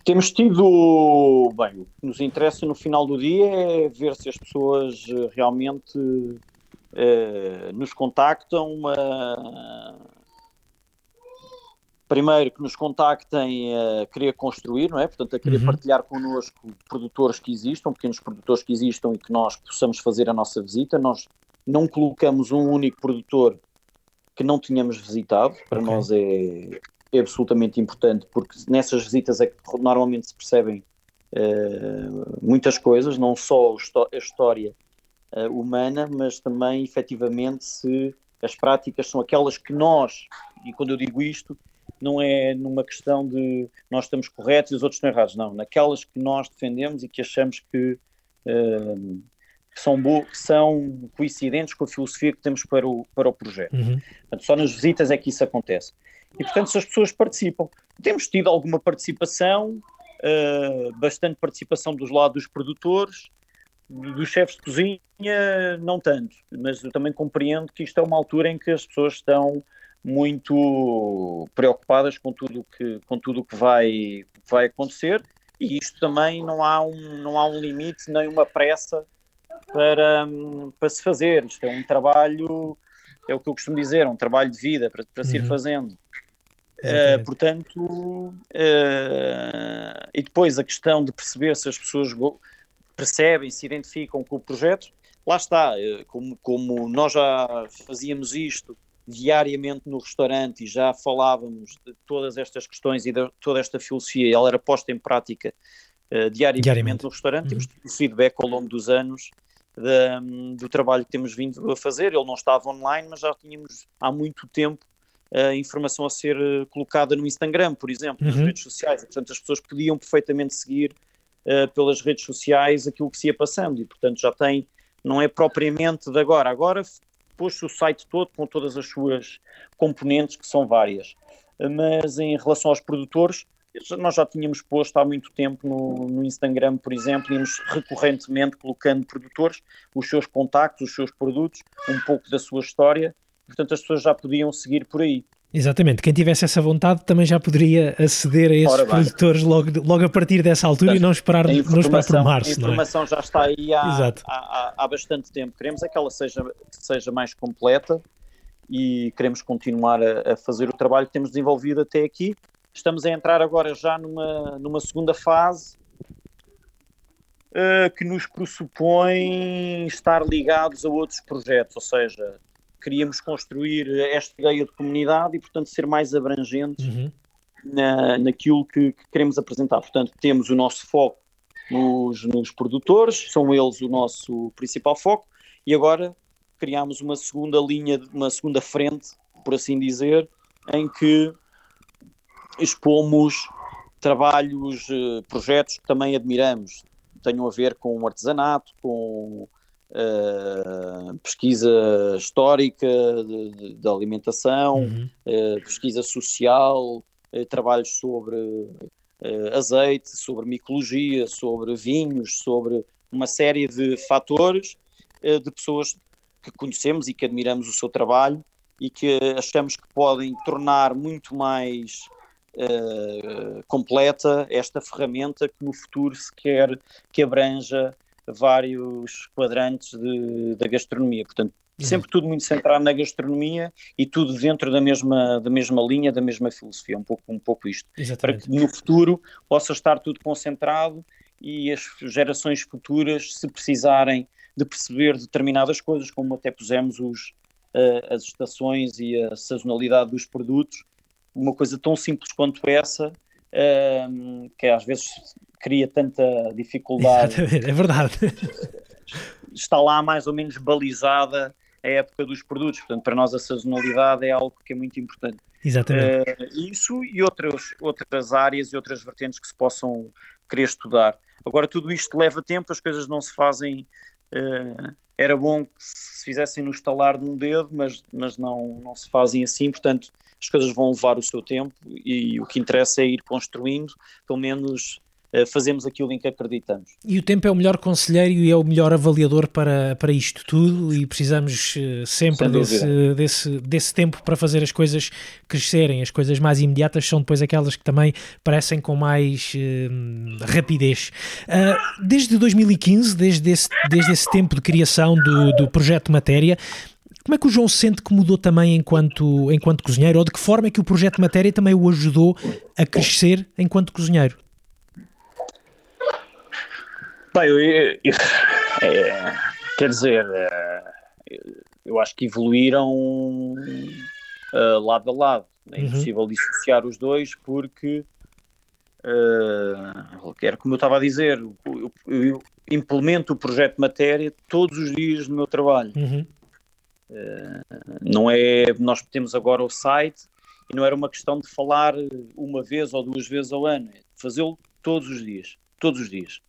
B: temos tido, bem, o que nos interessa no final do dia é ver se as pessoas eh, realmente uh, nos contactam. Uh, primeiro que nos contactem a querer construir, não é? Portanto, a querer uhum. partilhar connosco produtores que existam, pequenos produtores que existam e que nós possamos fazer a nossa visita. Nós não colocamos um único produtor que não tínhamos visitado, para okay. nós é, é absolutamente importante, porque nessas visitas é que normalmente se percebem uh, muitas coisas, não só a história uh, humana, mas também efetivamente se as práticas são aquelas que nós, e quando eu digo isto, não é numa questão de nós estamos corretos e os outros estão errados, não, naquelas que nós defendemos e que achamos que, uh, que são, que são coincidentes com a filosofia que temos para o, para o projeto. Uhum. Portanto, só nas visitas é que isso acontece e, portanto, se as pessoas participam. Temos tido alguma participação, uh, bastante participação dos lados dos produtores, dos chefes de cozinha, não tanto, mas eu também compreendo que isto é uma altura em que as pessoas estão muito preocupadas com tudo que, com tudo que vai, vai acontecer e isto também não há um, não há um limite nem uma pressa para, para se fazer. Isto é um trabalho, é o que eu costumo dizer, é um trabalho de vida para, para uhum. se ir uhum. fazendo. Uh, portanto, uh, e depois a questão de perceber se as pessoas percebem, se identificam com o projeto, lá está, uh, como, como nós já fazíamos isto diariamente no restaurante e já falávamos de todas estas questões e de toda esta filosofia, ela era posta em prática diariamente, diariamente, no restaurante, uhum. temos tido feedback ao longo dos anos do trabalho que temos vindo a fazer, ele não estava online, mas já tínhamos há muito tempo a informação a ser eh, colocada no Instagram, por exemplo, nas uhum. redes sociais. portanto, as pessoas podiam perfeitamente seguir uh, pelas redes sociais aquilo que se ia passando. E, portanto, já tem, não é propriamente de agora. Agora pôs-se o site todo com todas as suas componentes, que são várias. Mas em relação aos produtores, nós já tínhamos posto há muito tempo no, no, Instagram, por exemplo, íamos recorrentemente colocando produtores, os seus contactos, os seus produtos, um pouco da sua história portanto as pessoas já podiam seguir por aí.
A: Exatamente, quem tivesse essa vontade também já poderia aceder a esses produtores logo, logo a partir dessa altura portanto, e não esperar, não esperar por março.
B: A é? informação é? já está aí há, há, há, bastante tempo. Queremos é que ela seja, seja mais completa e queremos continuar a, a, fazer o trabalho que temos desenvolvido até aqui. Estamos a entrar agora já numa, numa segunda fase uh, que nos pressupõe estar ligados a outros projetos, ou seja, queríamos construir esta ideia de comunidade e, portanto, ser mais abrangentes uhum. na, naquilo que, que, queremos apresentar. Portanto, temos o nosso foco nos, nos, produtores, são eles o nosso principal foco, e agora criámos uma segunda linha, uma segunda frente, por assim dizer, em que expomos trabalhos, eh, projetos que também admiramos, tenham a ver com artesanato, com uh, pesquisa histórica da alimentação, uhum. uh, pesquisa social, uh, trabalhos sobre azeite, sobre micologia, sobre vinhos, sobre uma série de fatores de pessoas que conhecemos e que admiramos o seu trabalho e que achamos que podem tornar muito mais uh, completa esta ferramenta que no futuro se quer que abranja vários quadrantes de, da gastronomia. Portanto, uhum. sempre tudo muito centrado na gastronomia e tudo dentro da mesma, da mesma linha, da mesma filosofia, um pouco, um pouco isto. Exatamente. Para que no futuro possa estar tudo concentrado e as gerações futuras, se precisarem de perceber determinadas coisas, como até pusemos os, uh, as estações e a sazonalidade dos produtos, uma coisa tão simples quanto essa, uh, que às vezes cria tanta dificuldade.
A: Exatamente, é verdade.
B: Está lá mais ou menos balizada a época dos produtos, portanto, para nós a sazonalidade é algo que é muito importante.
A: Exatamente.
B: Uh, isso e outras, outras áreas e outras vertentes que se possam querer estudar. Agora, tudo isto leva tempo, as coisas não se fazem Uh, era bom que se fizessem no estalar de um dedo, mas, mas não, não se fazem assim, portanto as coisas vão levar o seu tempo e o que interessa é ir construindo, pelo menos eh, fazemos aquilo em que acreditamos.
A: E o tempo é o melhor conselheiro e é o melhor avaliador para, para isto tudo e precisamos eh, sempre desse, desse, desse tempo para fazer as coisas crescerem. As coisas mais imediatas são depois aquelas que também parecem com mais uh, rapidez. Uh, desde 2015, desde esse, desde esse tempo de criação do, do projeto Matéria, como é que o João sente que mudou também enquanto, enquanto cozinheiro? Ou de que forma é que o projeto Matéria também o ajudou a crescer enquanto cozinheiro?
B: Bem, eu, eu, eu, é, quer dizer, é, eu acho que evoluíram uh, lado a lado. É uhum. impossível dissociar os dois porque, uh, era como eu estava a dizer, eu, eu, implemento o projeto matéria todos os dias no meu trabalho. Uhum. Não é, nós temos agora o site e não era uma questão de falar uma vez ou duas vezes ao ano, é fazê-lo todos os dias, todos os dias.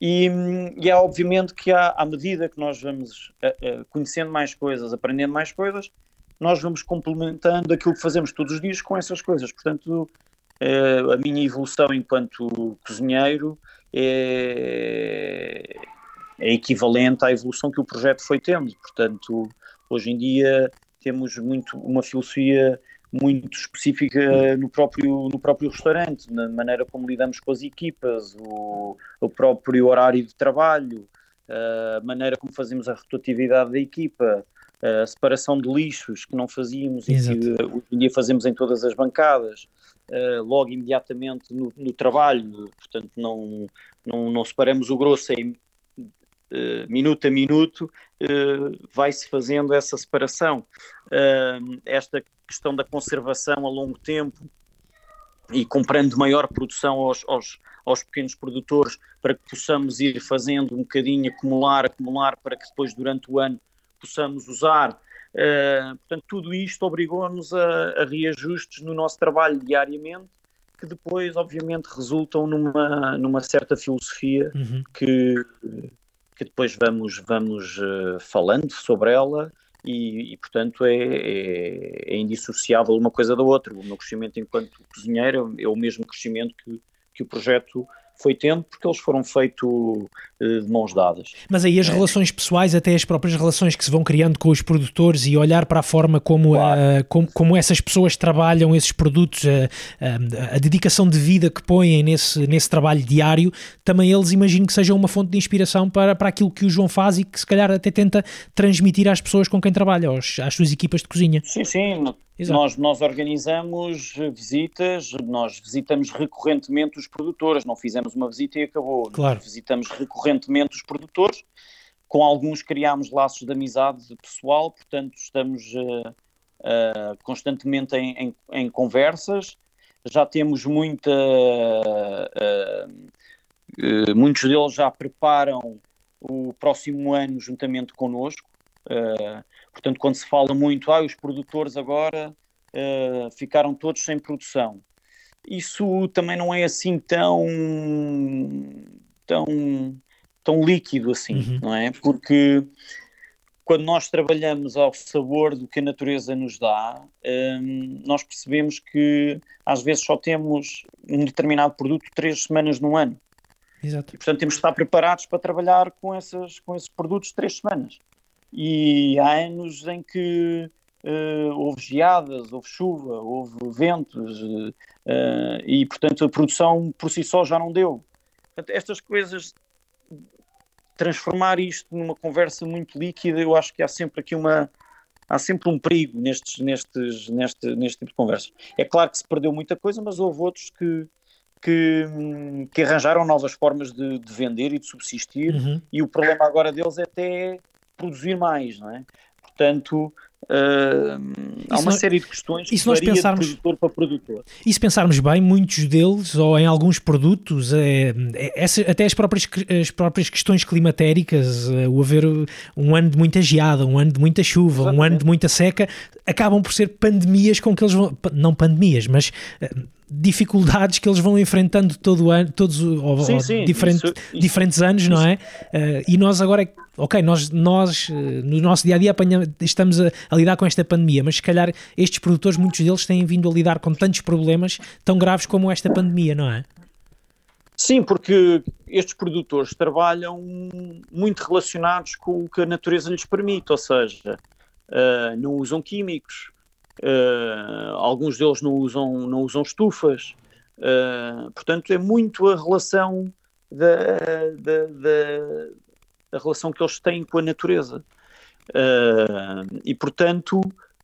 B: E, e, é obviamente que há, à medida que nós vamos uh, uh, conhecendo mais coisas, aprendendo mais coisas, nós vamos complementando aquilo que fazemos todos os dias com essas coisas. Portanto, uh, a minha evolução enquanto cozinheiro é, é, equivalente à evolução que o projeto foi tendo. Portanto, hoje em dia temos muito uma filosofia muito específica no próprio, no próprio restaurante, na maneira como lidamos com as equipas, o, o próprio horário de trabalho, a maneira como fazemos a rotatividade da equipa, a separação de lixos que não fazíamos Exato. e que hoje em dia fazemos em todas as bancadas, logo imediatamente no, no, trabalho, portanto não, não, não separamos o grosso minuto a minuto, uh, vai-se fazendo essa separação. Esta questão da conservação a longo tempo e comprando maior produção aos, aos, aos pequenos produtores para que possamos ir fazendo um bocadinho, acumular, acumular, para que depois durante o ano possamos usar. Uh, portanto, tudo isto obrigou-nos a, a, reajustes no nosso trabalho diariamente, que depois, obviamente, resultam numa, numa certa filosofia uhum. que, que depois vamos, vamos uh, falando sobre ela e, e portanto é, é, é, indissociável uma coisa da outra. O meu crescimento enquanto cozinheiro é o mesmo crescimento que, que o projeto foi tendo, porque eles foram feitos de mãos dadas.
A: Mas aí as é. relações pessoais, até as próprias relações que se vão criando com os produtores e olhar para a forma como, claro. uh, como, como, essas pessoas trabalham esses produtos, uh, a dedicação de vida que põem nesse, nesse trabalho diário, também eles imagino que sejam uma fonte de inspiração para, para aquilo que o João faz e que se calhar até tenta transmitir às pessoas com quem trabalha, aos, às suas equipas de cozinha.
B: Sim, sim, nós, nós organizamos visitas, nós visitamos recorrentemente os produtores, não fizemos uma visita e acabou.
A: Claro.
B: Nós visitamos recorrentemente os produtores, com alguns criámos laços de amizade pessoal, portanto estamos uh, uh, constantemente em, em, em, conversas, já temos muita... Uh, muitos deles já preparam o próximo ano juntamente connosco, portanto, quando se fala muito, ah, os produtores agora ficaram todos sem produção, isso também não é assim tão tão tão líquido assim, uhum. não é? Porque quando nós trabalhamos ao sabor do que a natureza nos dá, um, nós percebemos que às vezes só temos um determinado produto três semanas no ano.
A: Exato.
B: E, portanto, temos que estar preparados para trabalhar com, essas, com esses produtos três semanas. E há anos em que uh, houve geadas, houve chuva, houve ventos, uh, e, portanto, a produção por si só já não deu. Portanto, estas coisas transformar isto numa conversa muito líquida, eu acho que há sempre aqui uma há sempre um perigo nestes, nestes, neste, neste tipo de conversas. É claro que se perdeu muita coisa, mas houve outros que, que, que arranjaram novas formas de, de vender e de subsistir, uhum. e o problema agora deles é até produzir mais, não é? Portanto, Uh, há uma nós, série de questões que varia de produtor para produtor.
A: E se pensarmos bem, muitos deles, ou em alguns produtos, é, é, essa, até as próprias, as próprias questões climatéricas, é, o haver um ano de muita geada, um ano de muita chuva, Exatamente. um ano de muita seca, acabam por ser pandemias com que eles vão, não pandemias, mas eh, dificuldades que eles vão enfrentando todo ano, todos ou, sim, sim, diferente, isso, isso, diferentes anos, isso. não é? Uh, e nós agora, ok, nós, nós uh, no nosso dia a dia apanhamos, estamos a, a, lidar com esta pandemia, mas se calhar estes produtores, muitos deles têm vindo a lidar com tantos problemas tão graves como esta pandemia, não é?
B: Sim, porque estes produtores trabalham muito relacionados com o que a natureza lhes permite, ou seja, uh, não usam químicos, Uh, alguns deles não usam, não usam estufas, uh, portanto é muito a relação da, da, da, relação que eles têm com a natureza. Uh, e portanto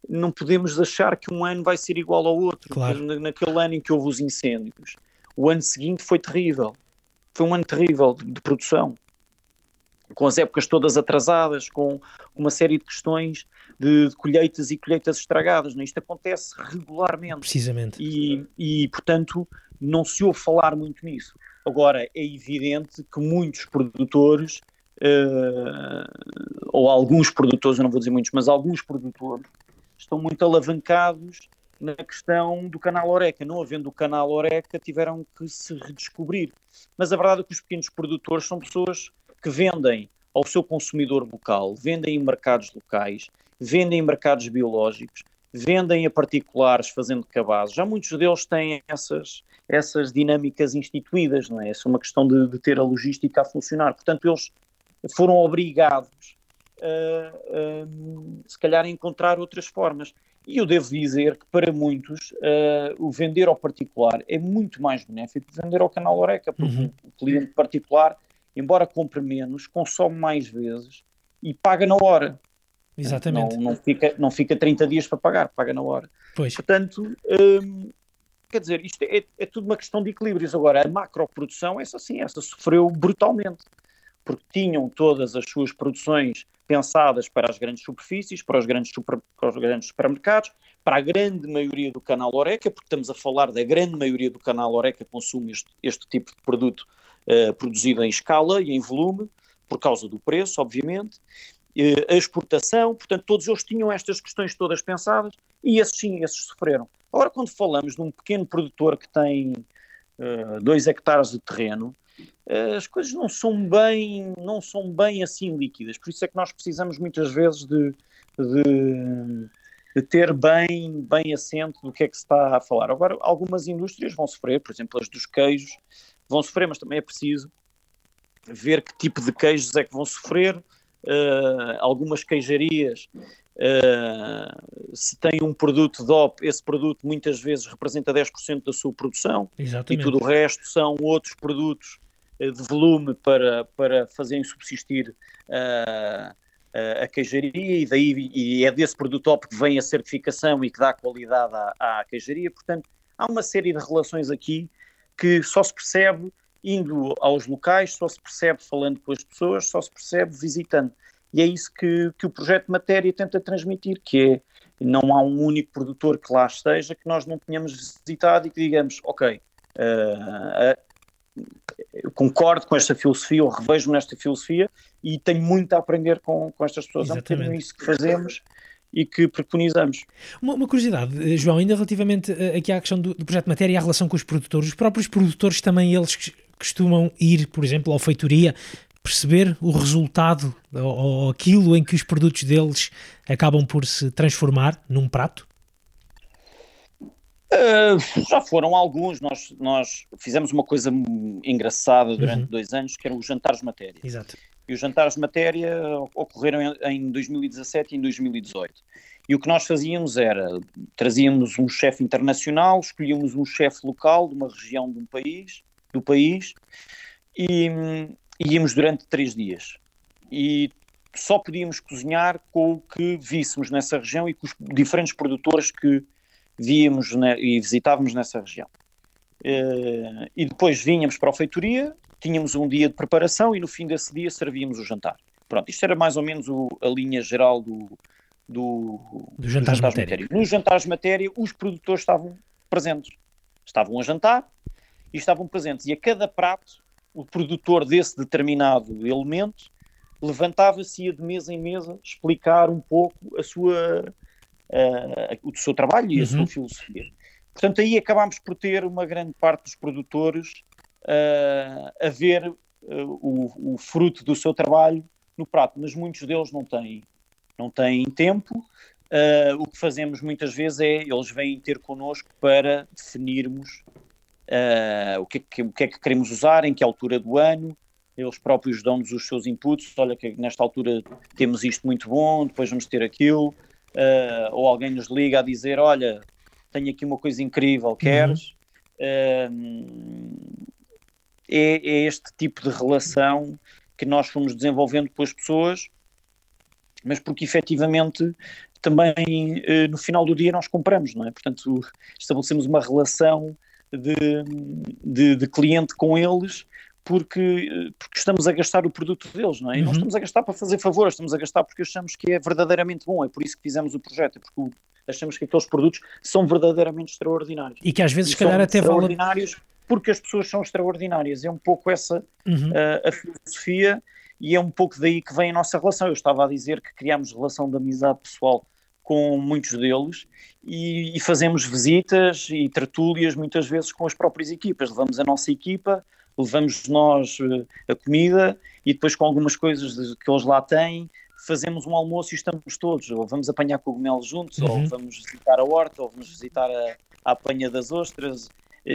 B: não podemos achar que um ano vai ser igual ao outro.
A: Claro.
B: Naquele ano em que houve os incêndios, o ano seguinte foi terrível. Foi um ano terrível de, de produção com as épocas todas atrasadas, com uma série de questões de, colheitas e colheitas estragadas. Né? Isto acontece regularmente.
A: Precisamente.
B: E, e, portanto, não se ouve falar muito nisso. Agora, é evidente que muitos produtores, uh, ou alguns produtores, eu não vou dizer muitos, mas alguns produtores, estão muito alavancados na questão do canal Oreca. Não havendo o canal Oreca, tiveram que se redescobrir. Mas a verdade é que os pequenos produtores são pessoas que vendem ao seu consumidor local, vendem em mercados locais, vendem em mercados biológicos, vendem a particulares fazendo cabazes. Já muitos deles têm essas, essas dinâmicas instituídas, não é? Essa é uma questão de, de ter a logística a funcionar. Portanto, eles foram obrigados a, se calhar, a encontrar outras formas. E eu devo dizer que para muitos uh, o vender ao particular é muito mais benéfico que vender ao canal Oreca, porque uhum. o cliente particular embora compre menos, consome mais vezes e paga na hora.
A: Exatamente.
B: Não, não, fica, não fica 30 dias para pagar, paga na hora.
A: Pois.
B: Portanto, hum, quer dizer, isto é, é, tudo uma questão de equilíbrios. Agora, a macroprodução, essa sim, essa sofreu brutalmente, porque tinham todas as suas produções pensadas para as grandes superfícies, para os grandes, super, para os grandes supermercados, para a grande maioria do canal Oreca, porque estamos a falar da grande maioria do canal Oreca que consome este, este tipo de produto uh, produzido em escala e em volume, por causa do preço, obviamente, a exportação, portanto, todos eles tinham estas questões todas pensadas e esses sim, esses sofreram. Agora, quando falamos de um pequeno produtor que tem uh, dois hectares de terreno, as coisas não são bem, não são bem assim líquidas. Por isso é que nós precisamos muitas vezes de, de, de, ter bem, bem assento do que é que se está a falar. Agora, algumas indústrias vão sofrer, por exemplo, as dos queijos, vão sofrer, mas também é preciso ver que tipo de queijos é que vão sofrer. Uh, algumas queijarias, uh, se tem um produto DOP, esse produto muitas vezes representa 10% da sua produção
A: Exatamente.
B: e tudo o resto são outros produtos uh, de volume para, para fazerem subsistir a queijaria e, daí, e é desse produto DOP que vem a certificação e que dá qualidade à, à queijaria. Portanto, há uma série de relações aqui que só se percebe indo aos locais, só se percebe falando com as pessoas, só se percebe visitando. E é isso que, que o projeto Matéria tenta transmitir, que é não há um único produtor que lá esteja que nós não tenhamos visitado e que digamos, ok, uh, uh, concordo com esta filosofia, ou revejo nesta filosofia e tenho muito a aprender com, com estas pessoas. Exatamente. É um isso que fazemos e que preconizamos.
A: Uma, uma, curiosidade, eh, João, ainda relativamente uh, aqui à questão do, do, projeto de matéria e à relação com os produtores, os próprios produtores também eles costumam ir, por exemplo, à feitoria, perceber o resultado ou, ou aquilo em que os produtos deles acabam por se transformar num prato?
B: Uh, já foram alguns. Nós, nós fizemos uma coisa engraçada durante uhum. dois anos, que eram os jantares de matéria.
A: Exato.
B: E os jantares de matéria ocorreram em 2017 e em 2018. E o que nós fazíamos era, trazíamos um chefe internacional, escolhíamos um chefe local de uma região de um país, do país, e, e íamos durante três dias. E só podíamos cozinhar com o que víssemos nessa região e com os diferentes produtores que víamos né, e visitávamos nessa região. Uh, e depois vinhamos para a feitoria, tínhamos um dia de preparação e no fim desse dia servíamos o jantar. Pronto, isto era mais ou menos o, a linha geral do, do,
A: do jantar de matéria. matéria.
B: Nos jantares de matéria, os produtores estavam presentes. Estavam a jantar e estavam presentes. E a cada prato, o produtor desse determinado elemento levantava-se ia de mesa em mesa explicar um pouco a sua, uh, o seu trabalho e uhum. a sua uhum. filosofia. Portanto, aí acabámos por ter uma grande parte dos produtores uh, a ver uh, o, o, fruto do seu trabalho no prato, mas muitos deles não têm, não têm tempo. o que fazemos muitas vezes é eles vêm ter connosco para definirmos o que, é que, o, que, é que queremos usar, em que altura do ano, eles próprios dão-nos os seus inputs, olha que nesta altura temos isto muito bom, depois vamos ter aquilo, uh, ou alguém nos liga a dizer: Olha, tenho aqui uma coisa incrível, queres? Uhum. Uh, é, é, este tipo de relação que nós fomos desenvolvendo com as pessoas, mas porque efetivamente também uh, no final do dia nós compramos, não é? Portanto, estabelecemos uma relação de, de, de cliente com eles porque, porque estamos a gastar o produto deles, não é? E uhum. não estamos a gastar para fazer favor, estamos a gastar porque achamos que é verdadeiramente bom, é por isso que fizemos o projeto, é porque achamos que aqueles produtos são verdadeiramente extraordinários.
A: E que às vezes, se calhar, até
B: extraordinários vale... porque as pessoas são extraordinárias. É um pouco essa uhum. uh, a filosofia e é um pouco daí que vem a nossa relação. Eu estava a dizer que criámos relação de amizade pessoal com muitos deles e, e fazemos visitas e tertúlias muitas vezes com as próprias equipas. Levamos a nossa equipa levamos nós eh, a comida e depois com algumas coisas que eles lá têm, fazemos um almoço e estamos todos, ou vamos apanhar cogumelos juntos, uhum. ou vamos visitar a horta, ou vamos visitar a, a apanha das ostras,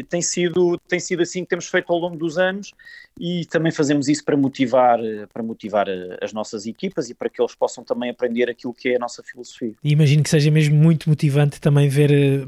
B: tem sido, tem sido assim que temos feito ao longo dos anos e também fazemos isso para motivar, eh, para motivar eh, as nossas equipas e para que eles possam também aprender aquilo que é a nossa filosofia.
A: E imagino que seja mesmo muito motivante também ver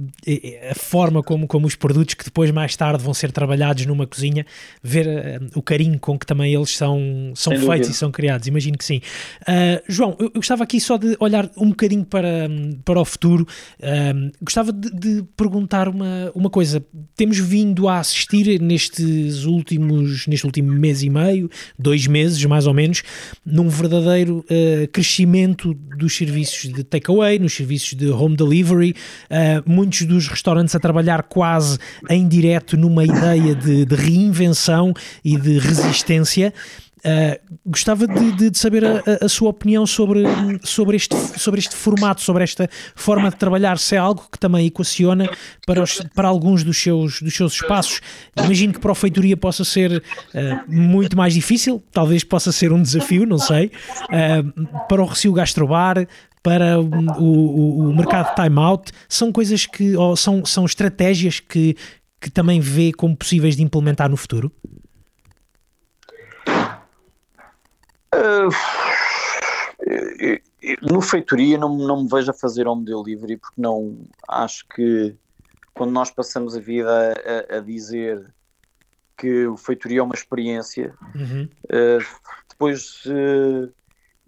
A: a forma como, como os produtos que depois mais tarde vão ser trabalhados numa cozinha, ver o carinho com que também eles são, são feitos e são criados, imagino que sim. Uh, João, eu, gostava aqui só de olhar um bocadinho para, para o futuro, uh, gostava de, de perguntar uma, uma coisa, temos temos vindo a assistir nestes últimos, neste último mês e meio, dois meses mais ou menos, num verdadeiro uh, crescimento dos serviços de takeaway, nos serviços de home delivery, uh, muitos dos restaurantes a trabalhar quase em direto numa ideia de, de reinvenção e de resistência. Uh, gostava de, de saber a, a, sua opinião sobre, sobre, este, sobre este formato, sobre esta forma de trabalhar, se é algo que também equaciona para, os, para alguns dos seus, dos seus espaços. Imagino que para a feitoria possa ser uh, muito mais difícil, talvez possa ser um desafio, não sei. Uh, para o Recio Gastrobar, para o, o, o mercado time out, são coisas que, ou são, são estratégias que, que também vê como possíveis de implementar no futuro?
B: Uh, no feitoria não, não me vejo a fazer home delivery porque não acho que quando nós passamos a vida a, a dizer que o feitoria é uma experiência, uhum. uh, depois uh,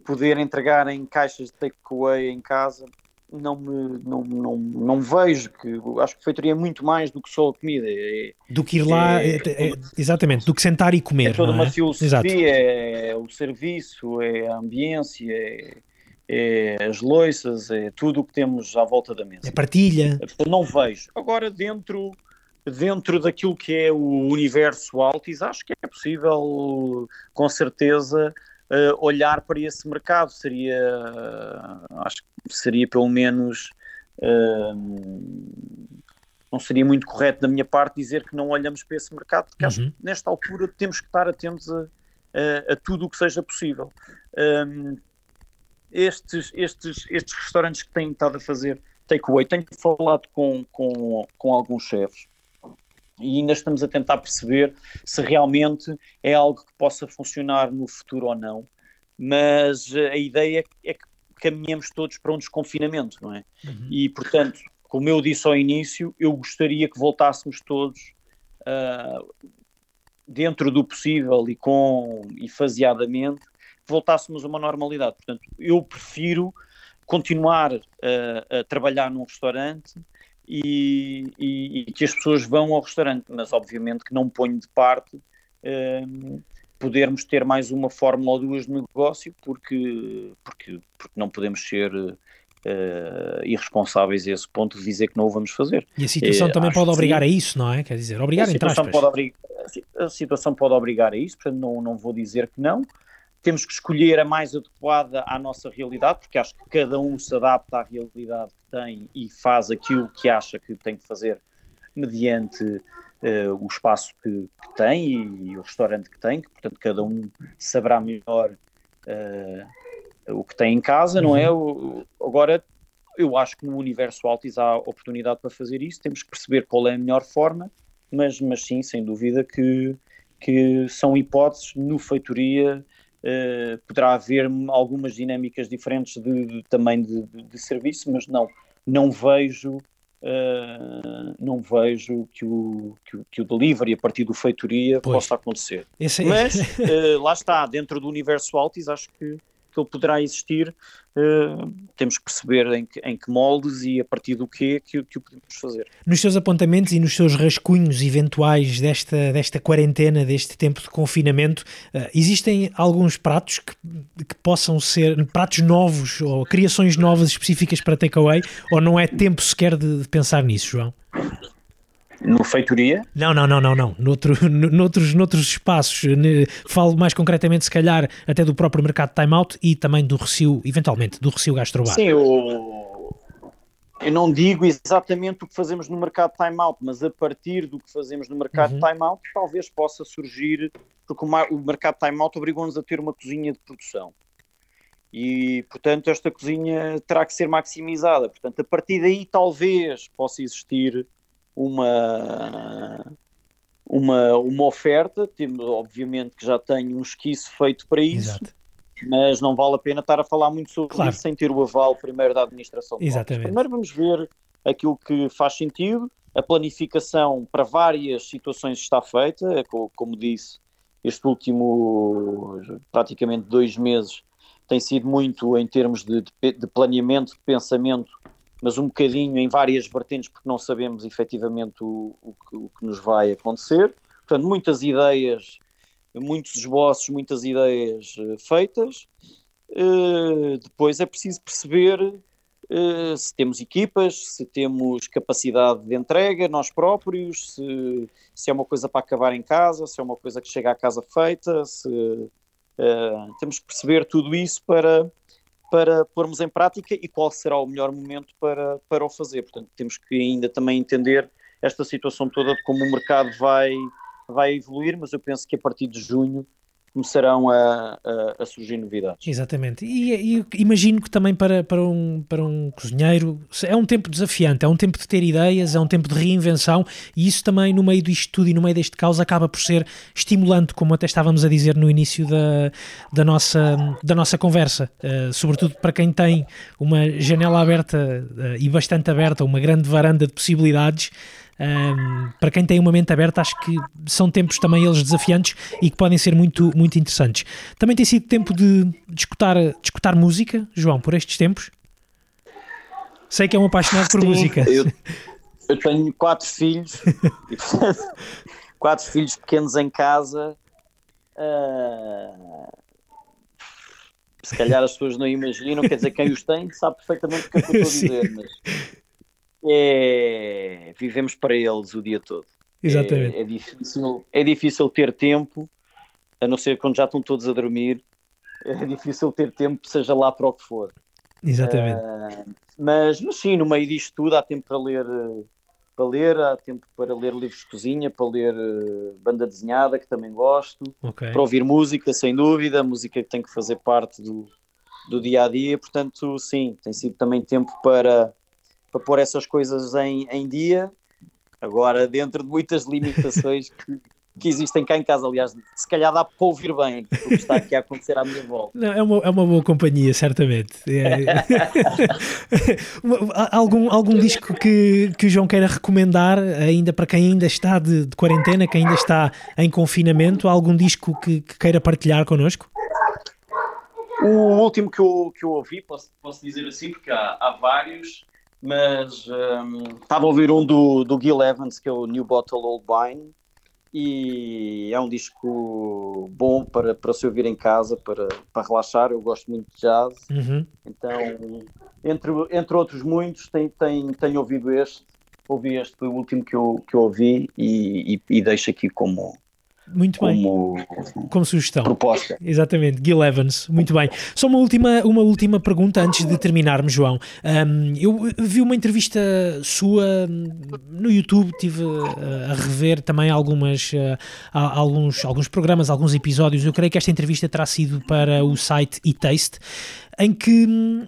B: poder entregar em caixas de takeaway em casa não me não, não, não vejo que acho que feitoria é muito mais do que só a comida é,
A: do que ir lá é, é, é, exatamente do que sentar e comer
B: é toda uma é? filosofia é o serviço é a ambiência é, é, as loiças é tudo o que temos à volta da mesa.
A: É partilha.
B: Não vejo. Agora dentro dentro daquilo que é o universo Altis, acho que é possível, com certeza, olhar para esse mercado. Seria, uh, acho que seria pelo menos. Uh, não seria muito correto da minha parte dizer que não olhamos para esse mercado, porque uhum. acho que nesta altura temos que estar atentos a, a, a tudo o que seja possível. Um, estes, estes, estes restaurantes que têm estado a fazer takeaway, tenho falado com, com, com alguns chefes e ainda estamos a tentar perceber se realmente é algo que possa funcionar no futuro ou não. Mas a ideia é que caminhemos todos para um desconfinamento, não é? Uhum. E, portanto, como eu disse ao início, eu gostaria que voltássemos todos uh, dentro do possível e com e faseadamente, voltássemos a uma normalidade. Portanto, eu prefiro continuar uh, a trabalhar num restaurante e, e, e, que as pessoas vão ao restaurante, mas obviamente que não ponho de parte uh, podermos ter mais uma fórmula ou duas de negócio, porque, porque, porque não podemos ser uh, irresponsáveis a esse ponto de dizer que não o vamos fazer.
A: E a situação uh, também pode obrigar sim. a isso, não é? Quer dizer, obrigar a situação,
B: pode obrigar, a situação pode obrigar a isso, portanto não, não vou dizer que não, temos que escolher a mais adequada à nossa realidade, porque acho que cada um se adapta à realidade que tem e faz aquilo que acha que tem que fazer mediante uh, o espaço que, que tem e, e, o restaurante que tem, que portanto cada um saberá melhor uh, o que tem em casa, não é? Uhum. O, agora, eu acho que no universo Altis há oportunidade para fazer isso, temos que perceber qual é a melhor forma, mas, mas sim, sem dúvida que, que são hipóteses no feitoria Uh, poderá haver algumas dinâmicas diferentes de, de também de, de, de, serviço, mas não, não vejo, uh, não vejo que o, que o, que, o, delivery a partir do feitoria pois. possa acontecer. Esse... Mas uh, lá está, dentro do universo Altis, acho que que ele poderá existir, uh, temos que perceber em que, em que, moldes e a partir do quê que, que o podemos fazer.
A: Nos seus apontamentos e nos seus rascunhos eventuais desta, desta quarentena, deste tempo de confinamento, uh, existem alguns pratos que, que possam ser pratos novos ou criações novas específicas para takeaway ou não é tempo sequer de, de pensar nisso, João?
B: No feitoria?
A: Não, não, não, não, não. Noutro, noutros, noutros espaços. Falo mais concretamente, se calhar, até do próprio mercado time out e também do recio, eventualmente, do recio gastrobar.
B: Sim, eu, eu não digo exatamente o que fazemos no mercado time out, mas a partir do que fazemos no mercado uhum. time out, talvez possa surgir, porque o, mercado time out obrigou-nos a ter uma cozinha de produção. E, portanto, esta cozinha terá que ser maximizada. Portanto, a partir daí, talvez possa existir uma, uma, uma oferta, temos, obviamente que já tenho um esquiço feito para isso, Exato. mas não vale a pena estar a falar muito sobre claro. isso sem ter o aval primeiro da administração.
A: Exatamente.
B: Primeiro vamos ver aquilo que faz sentido, a planificação para várias situações está feita, é como disse, este último praticamente dois meses tem sido muito em termos de, de, de planeamento, de pensamento mas um bocadinho em várias vertentes, porque não sabemos efetivamente o, o, que, o que nos vai acontecer. Portanto, muitas ideias, muitos esboços, muitas ideias uh, feitas. Uh, depois é preciso perceber uh, se temos equipas, se temos capacidade de entrega, nós próprios, se, se, é uma coisa para acabar em casa, se é uma coisa que chega à casa feita, se, temos que perceber tudo isso para para pormos em prática e qual será o melhor momento para, para o fazer. Portanto, temos que ainda também entender esta situação toda de como o mercado vai, vai evoluir, mas eu penso que a partir de junho começarão a, a, a, surgir novidades.
A: Exatamente. E, e, imagino que também para, para, um, para um cozinheiro é um tempo desafiante, é um tempo de ter ideias, é um tempo de reinvenção e isso também no meio disto tudo e no meio deste caos acaba por ser estimulante, como até estávamos a dizer no início da, da, nossa, da nossa conversa, uh, sobretudo para quem tem uma janela aberta uh, e bastante aberta, uma grande varanda de possibilidades, um, para quem tem uma mente aberta, acho que são tempos também eles desafiantes e que podem ser muito, muito interessantes. Também tem sido tempo de, de, escutar, de escutar música, João, por estes tempos? Sei que é um apaixonado por Sim, música.
B: Eu, eu tenho quatro filhos, quatro filhos pequenos em casa. Uh, se calhar as pessoas não imaginam, quer dizer, quem os tem sabe perfeitamente o que é que eu estou a dizer, mas é vivemos para eles o dia todo.
A: Exatamente.
B: É, é, difícil, é difícil ter tempo, a não ser quando já estão todos a dormir, é difícil ter tempo, seja lá para o que for.
A: Exatamente. Uh,
B: mas, mas sim, no meio disto tudo há tempo para ler, para ler, há tempo para ler livros de cozinha, para ler uh, banda desenhada, que também gosto,
A: okay.
B: para ouvir música, sem dúvida, música que tem que fazer parte do, do dia a dia, portanto, sim, tem sido também tempo para, para pôr essas coisas em, em dia, agora dentro de muitas limitações que, que existem cá em casa. Aliás, se calhar dá para ouvir bem o que está aqui a acontecer à minha volta.
A: Não, é, uma, é uma boa companhia, certamente. É... algum, algum disco que, que o João queira recomendar, ainda para quem ainda está de, de quarentena, quem ainda está em confinamento, algum disco que, que queira partilhar connosco?
B: O último que eu, que eu ouvi, posso, posso dizer assim, porque há, há vários, mas um, estava a ouvir um do, do Gil Evans, que é o New Bottle Old Wine, e é um disco bom para, para se ouvir em casa, para, para relaxar. Eu gosto muito de jazz,
A: uhum.
B: então, entre, entre outros muitos, tenho, tenho, tenho ouvido este. Ouvi este, foi o último que eu, que eu ouvi e, e, e deixo aqui como,
A: muito
B: como,
A: bem. Como sugestão.
B: Proposta.
A: Exatamente, Gil Evans. Muito bem. Só uma última, uma última pergunta antes de terminarmos, João. Um, eu vi uma entrevista sua no YouTube, tive a rever também algumas, uh, alguns, alguns programas, alguns episódios. Eu creio que esta entrevista terá sido para o site eTaste, em que hum,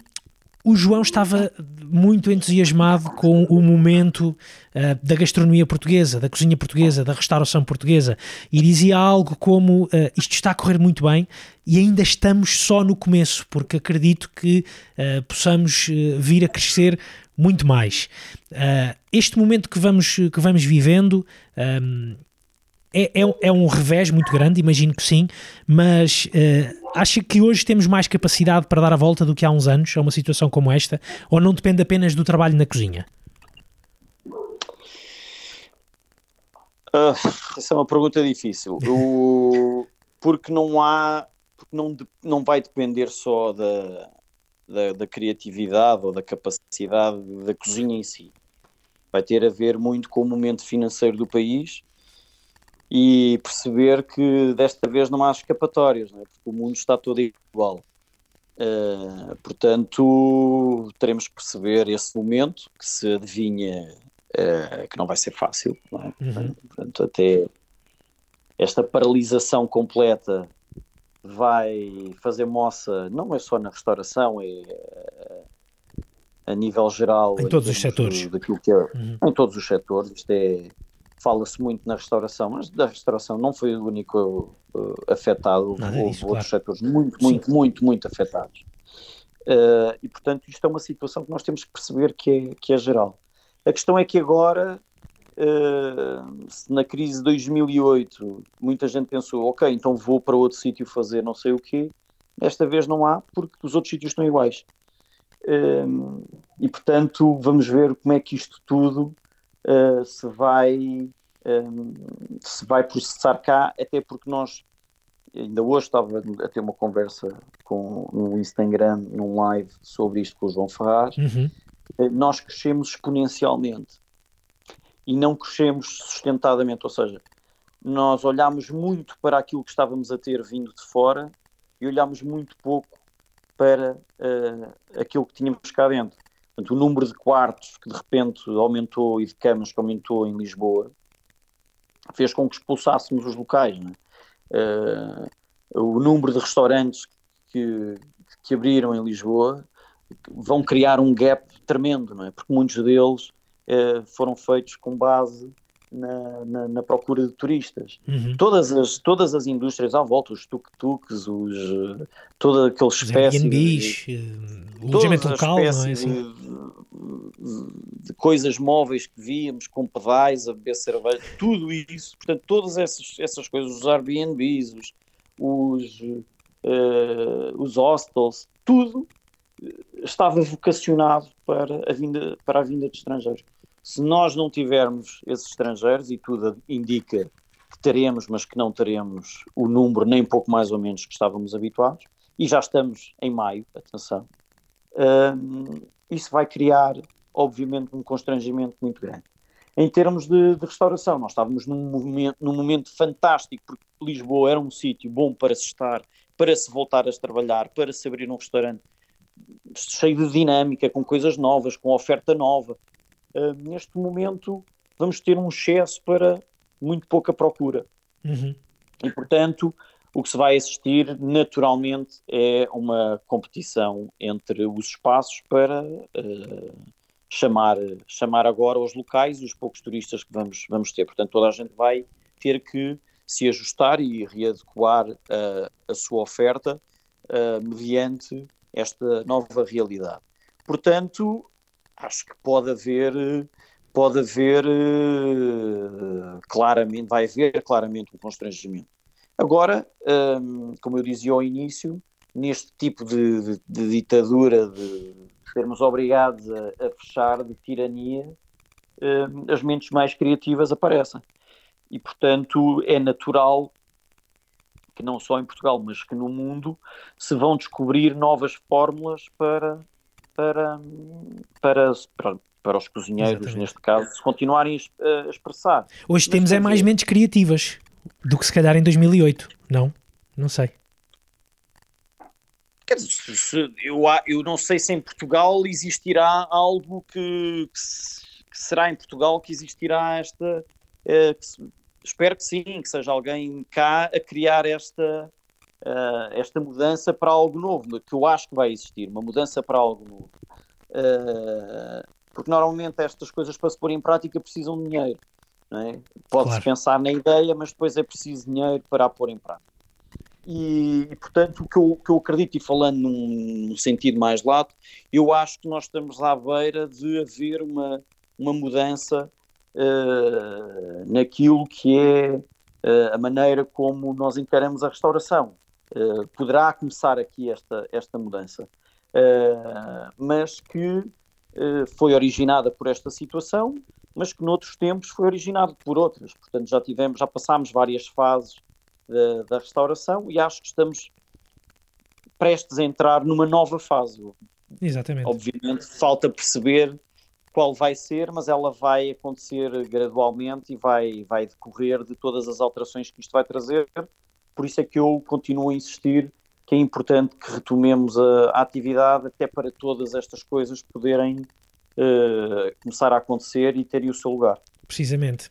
A: o João estava muito entusiasmado com o momento uh, da gastronomia portuguesa, da cozinha portuguesa, da restauração portuguesa e dizia algo como: uh, Isto está a correr muito bem e ainda estamos só no começo, porque acredito que uh, possamos vir a crescer muito mais. este momento que vamos, que vamos vivendo. Um, é, é, é, um revés muito grande, imagino que sim, mas uh, acha que hoje temos mais capacidade para dar a volta do que há uns anos a uma situação como esta? Ou não depende apenas do trabalho na cozinha?
B: Uh, essa é uma pergunta difícil. O, porque não há, porque não, não vai depender só da, da, da criatividade ou da capacidade da cozinha em si. Vai ter a ver muito com o momento financeiro do país e perceber que desta vez não há escapatórias, é? porque o mundo está todo igual. Uh, portanto, teremos que perceber esse momento que se adivinha uh, que não vai ser fácil. É?
A: uhum.
B: Portanto, até esta paralisação completa vai fazer moça, não é só na restauração, é uh, a nível geral.
A: Em todos os setores.
B: Daquilo que é, uhum. Em todos os setores. Isto é fala-se muito na restauração, mas da restauração não foi o único uh, afetado, houve outros
A: claro.
B: setores muito, muito, Sim. muito, muito afetados. Uh, e portanto isto é uma situação que nós temos que perceber que é, que é geral. A questão é que agora, uh, na crise de 2008, muita gente pensou, ok, então vou para outro sítio fazer não sei o quê, desta vez não há, porque os outros sítios estão iguais. Uh, e portanto vamos ver como é que isto tudo uh, se vai um, ehm, se vai processar cá, até porque nós ainda hoje estava a ter uma conversa com, no Instagram, num live sobre isto com o João Ferraz,
A: uhum.
B: Eh, nós crescemos exponencialmente e não crescemos sustentadamente, ou seja, nós olhámos muito para aquilo que estávamos a ter vindo de fora e olhámos muito pouco para uh, aquilo que tínhamos cá dentro. Portanto, o número de quartos que de repente aumentou e de camas que aumentou em Lisboa fez com que expulsássemos os locais. Uh, o número de restaurantes que, que abriram em Lisboa vão criar um gap tremendo, não é? porque muitos deles uh, foram feitos com base na, na, na, procura de turistas.
A: Uhum.
B: Todas, as, todas as indústrias à volta, os tuk-tuks, os, toda aquela espécie
A: de,
B: o alojamento local, não é assim? De, de, coisas móveis que víamos, com pedais, a beber cerveja, tudo isso, portanto, todas essas, essas coisas, os Airbnbs, os, os, uh, os hostels, tudo estava vocacionado para a vinda, para a vinda de estrangeiros. Se nós não tivermos esses estrangeiros, e tudo indica que teremos, mas que não teremos o número nem pouco mais ou menos que estávamos habituados, e já estamos em maio, atenção, uh, isso vai criar obviamente, um constrangimento muito grande. Em termos de, de restauração, nós estávamos num momento, num momento fantástico, porque Lisboa era um sítio bom para se estar, para se voltar a trabalhar, para se abrir um restaurante cheio de dinâmica, com coisas novas, com oferta nova. Uh, neste momento, vamos ter um excesso para muito pouca procura.
A: Uhum.
B: E, portanto, o que se vai assistir naturalmente é uma competição entre os espaços para uh, chamar, chamar agora os locais e os poucos turistas que vamos, vamos ter. Portanto, toda a gente vai ter que se ajustar e readequar uh, a sua oferta uh, mediante esta nova realidade. Portanto, acho que pode haver, pode haver claramente, vai haver claramente um constrangimento. Agora, um, como eu dizia ao início, neste tipo de, de, de ditadura, de sermos obrigados a, a fechar, de tirania, um, as mentes mais criativas aparecem. E, portanto, é natural que não só em Portugal, mas que no mundo se vão descobrir novas fórmulas para, para, para, para, para os cozinheiros, Exatamente. neste caso, se continuarem a expressar.
A: Hoje mas temos é mais mentes criativas do que se calhar em 2008, não? Não sei.
B: Quer dizer, eu, eu não sei se em Portugal existirá algo que, que, será em Portugal que existirá esta. Eh, que, espero que sim, que seja alguém cá a criar esta, uh, esta mudança para algo novo, que eu acho que vai existir, uma mudança para algo novo. Uh, porque normalmente estas coisas para se pôr em prática precisam de dinheiro. É? Pode-se claro. pensar na ideia, mas depois é preciso dinheiro para a pôr em prática. E, e, portanto, o que eu, que eu acredito, e falando num, num, sentido mais lato, eu acho que nós estamos à beira de haver uma, uma mudança uh, naquilo que é uh, a maneira como nós encaramos a restauração. Uh, poderá começar aqui esta, esta mudança, mas que foi originada por esta situação mas que noutros tempos foi originado por outras. Portanto, já tivemos, já passámos várias fases da, da restauração e acho que estamos prestes a entrar numa nova fase.
A: Exatamente.
B: Obviamente, falta perceber qual vai ser, mas ela vai acontecer gradualmente e vai, vai decorrer de todas as alterações que isto vai trazer. Por isso é que eu continuo a insistir que é importante que retomemos a, a atividade até para todas estas coisas poderem uh, começar a acontecer e terem o seu lugar.
A: Precisamente.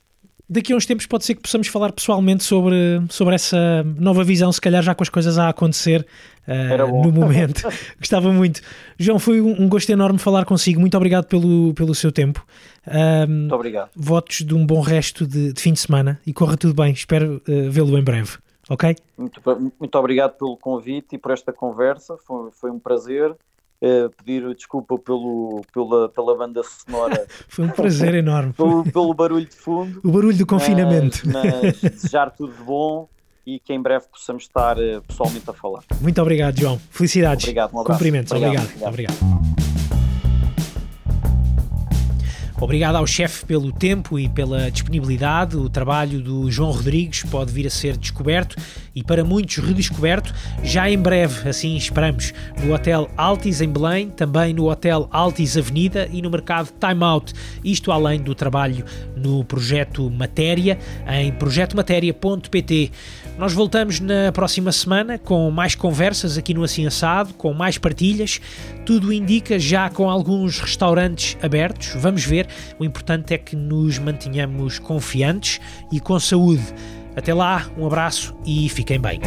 A: Daqui a uns tempos pode ser que possamos falar pessoalmente sobre, sobre essa nova visão, se calhar já com as coisas a acontecer uh, no momento. Gostava muito. João, foi um gosto enorme falar consigo. Muito obrigado pelo, pelo seu tempo.
B: Muito obrigado.
A: Votos de um bom resto de, de fim de semana e corra tudo bem. Espero uh, vê-lo em breve. Ok?
B: Muito, muito obrigado pelo convite e por esta conversa. Foi, foi um prazer. Uh, pedir desculpa pelo, pela, pela banda sonora.
A: Foi um prazer enorme.
B: pelo, pelo, barulho de fundo.
A: O barulho do confinamento.
B: Mas, mas desejar tudo de bom e que em breve possamos estar uh, pessoalmente a falar.
A: Muito obrigado, João. Felicidades.
B: Obrigado, um
A: Cumprimentos. obrigado. obrigado. obrigado. obrigado. Obrigado ao chefe pelo tempo e pela disponibilidade. O trabalho do João Rodrigues pode vir a ser descoberto e para muitos redescoberto já em breve, assim esperamos, no Hotel Altis em Belém, também no Hotel Altis Avenida e no mercado Time Out. Isto além do trabalho no projeto Matéria em projetomatéria.pt. Nós voltamos na próxima semana com mais conversas aqui no Assim Assado, com mais partilhas. Tudo indica já com alguns restaurantes abertos. Vamos ver. O importante é que nos mantenhamos confiantes e com saúde. Até lá, um abraço e fiquem bem.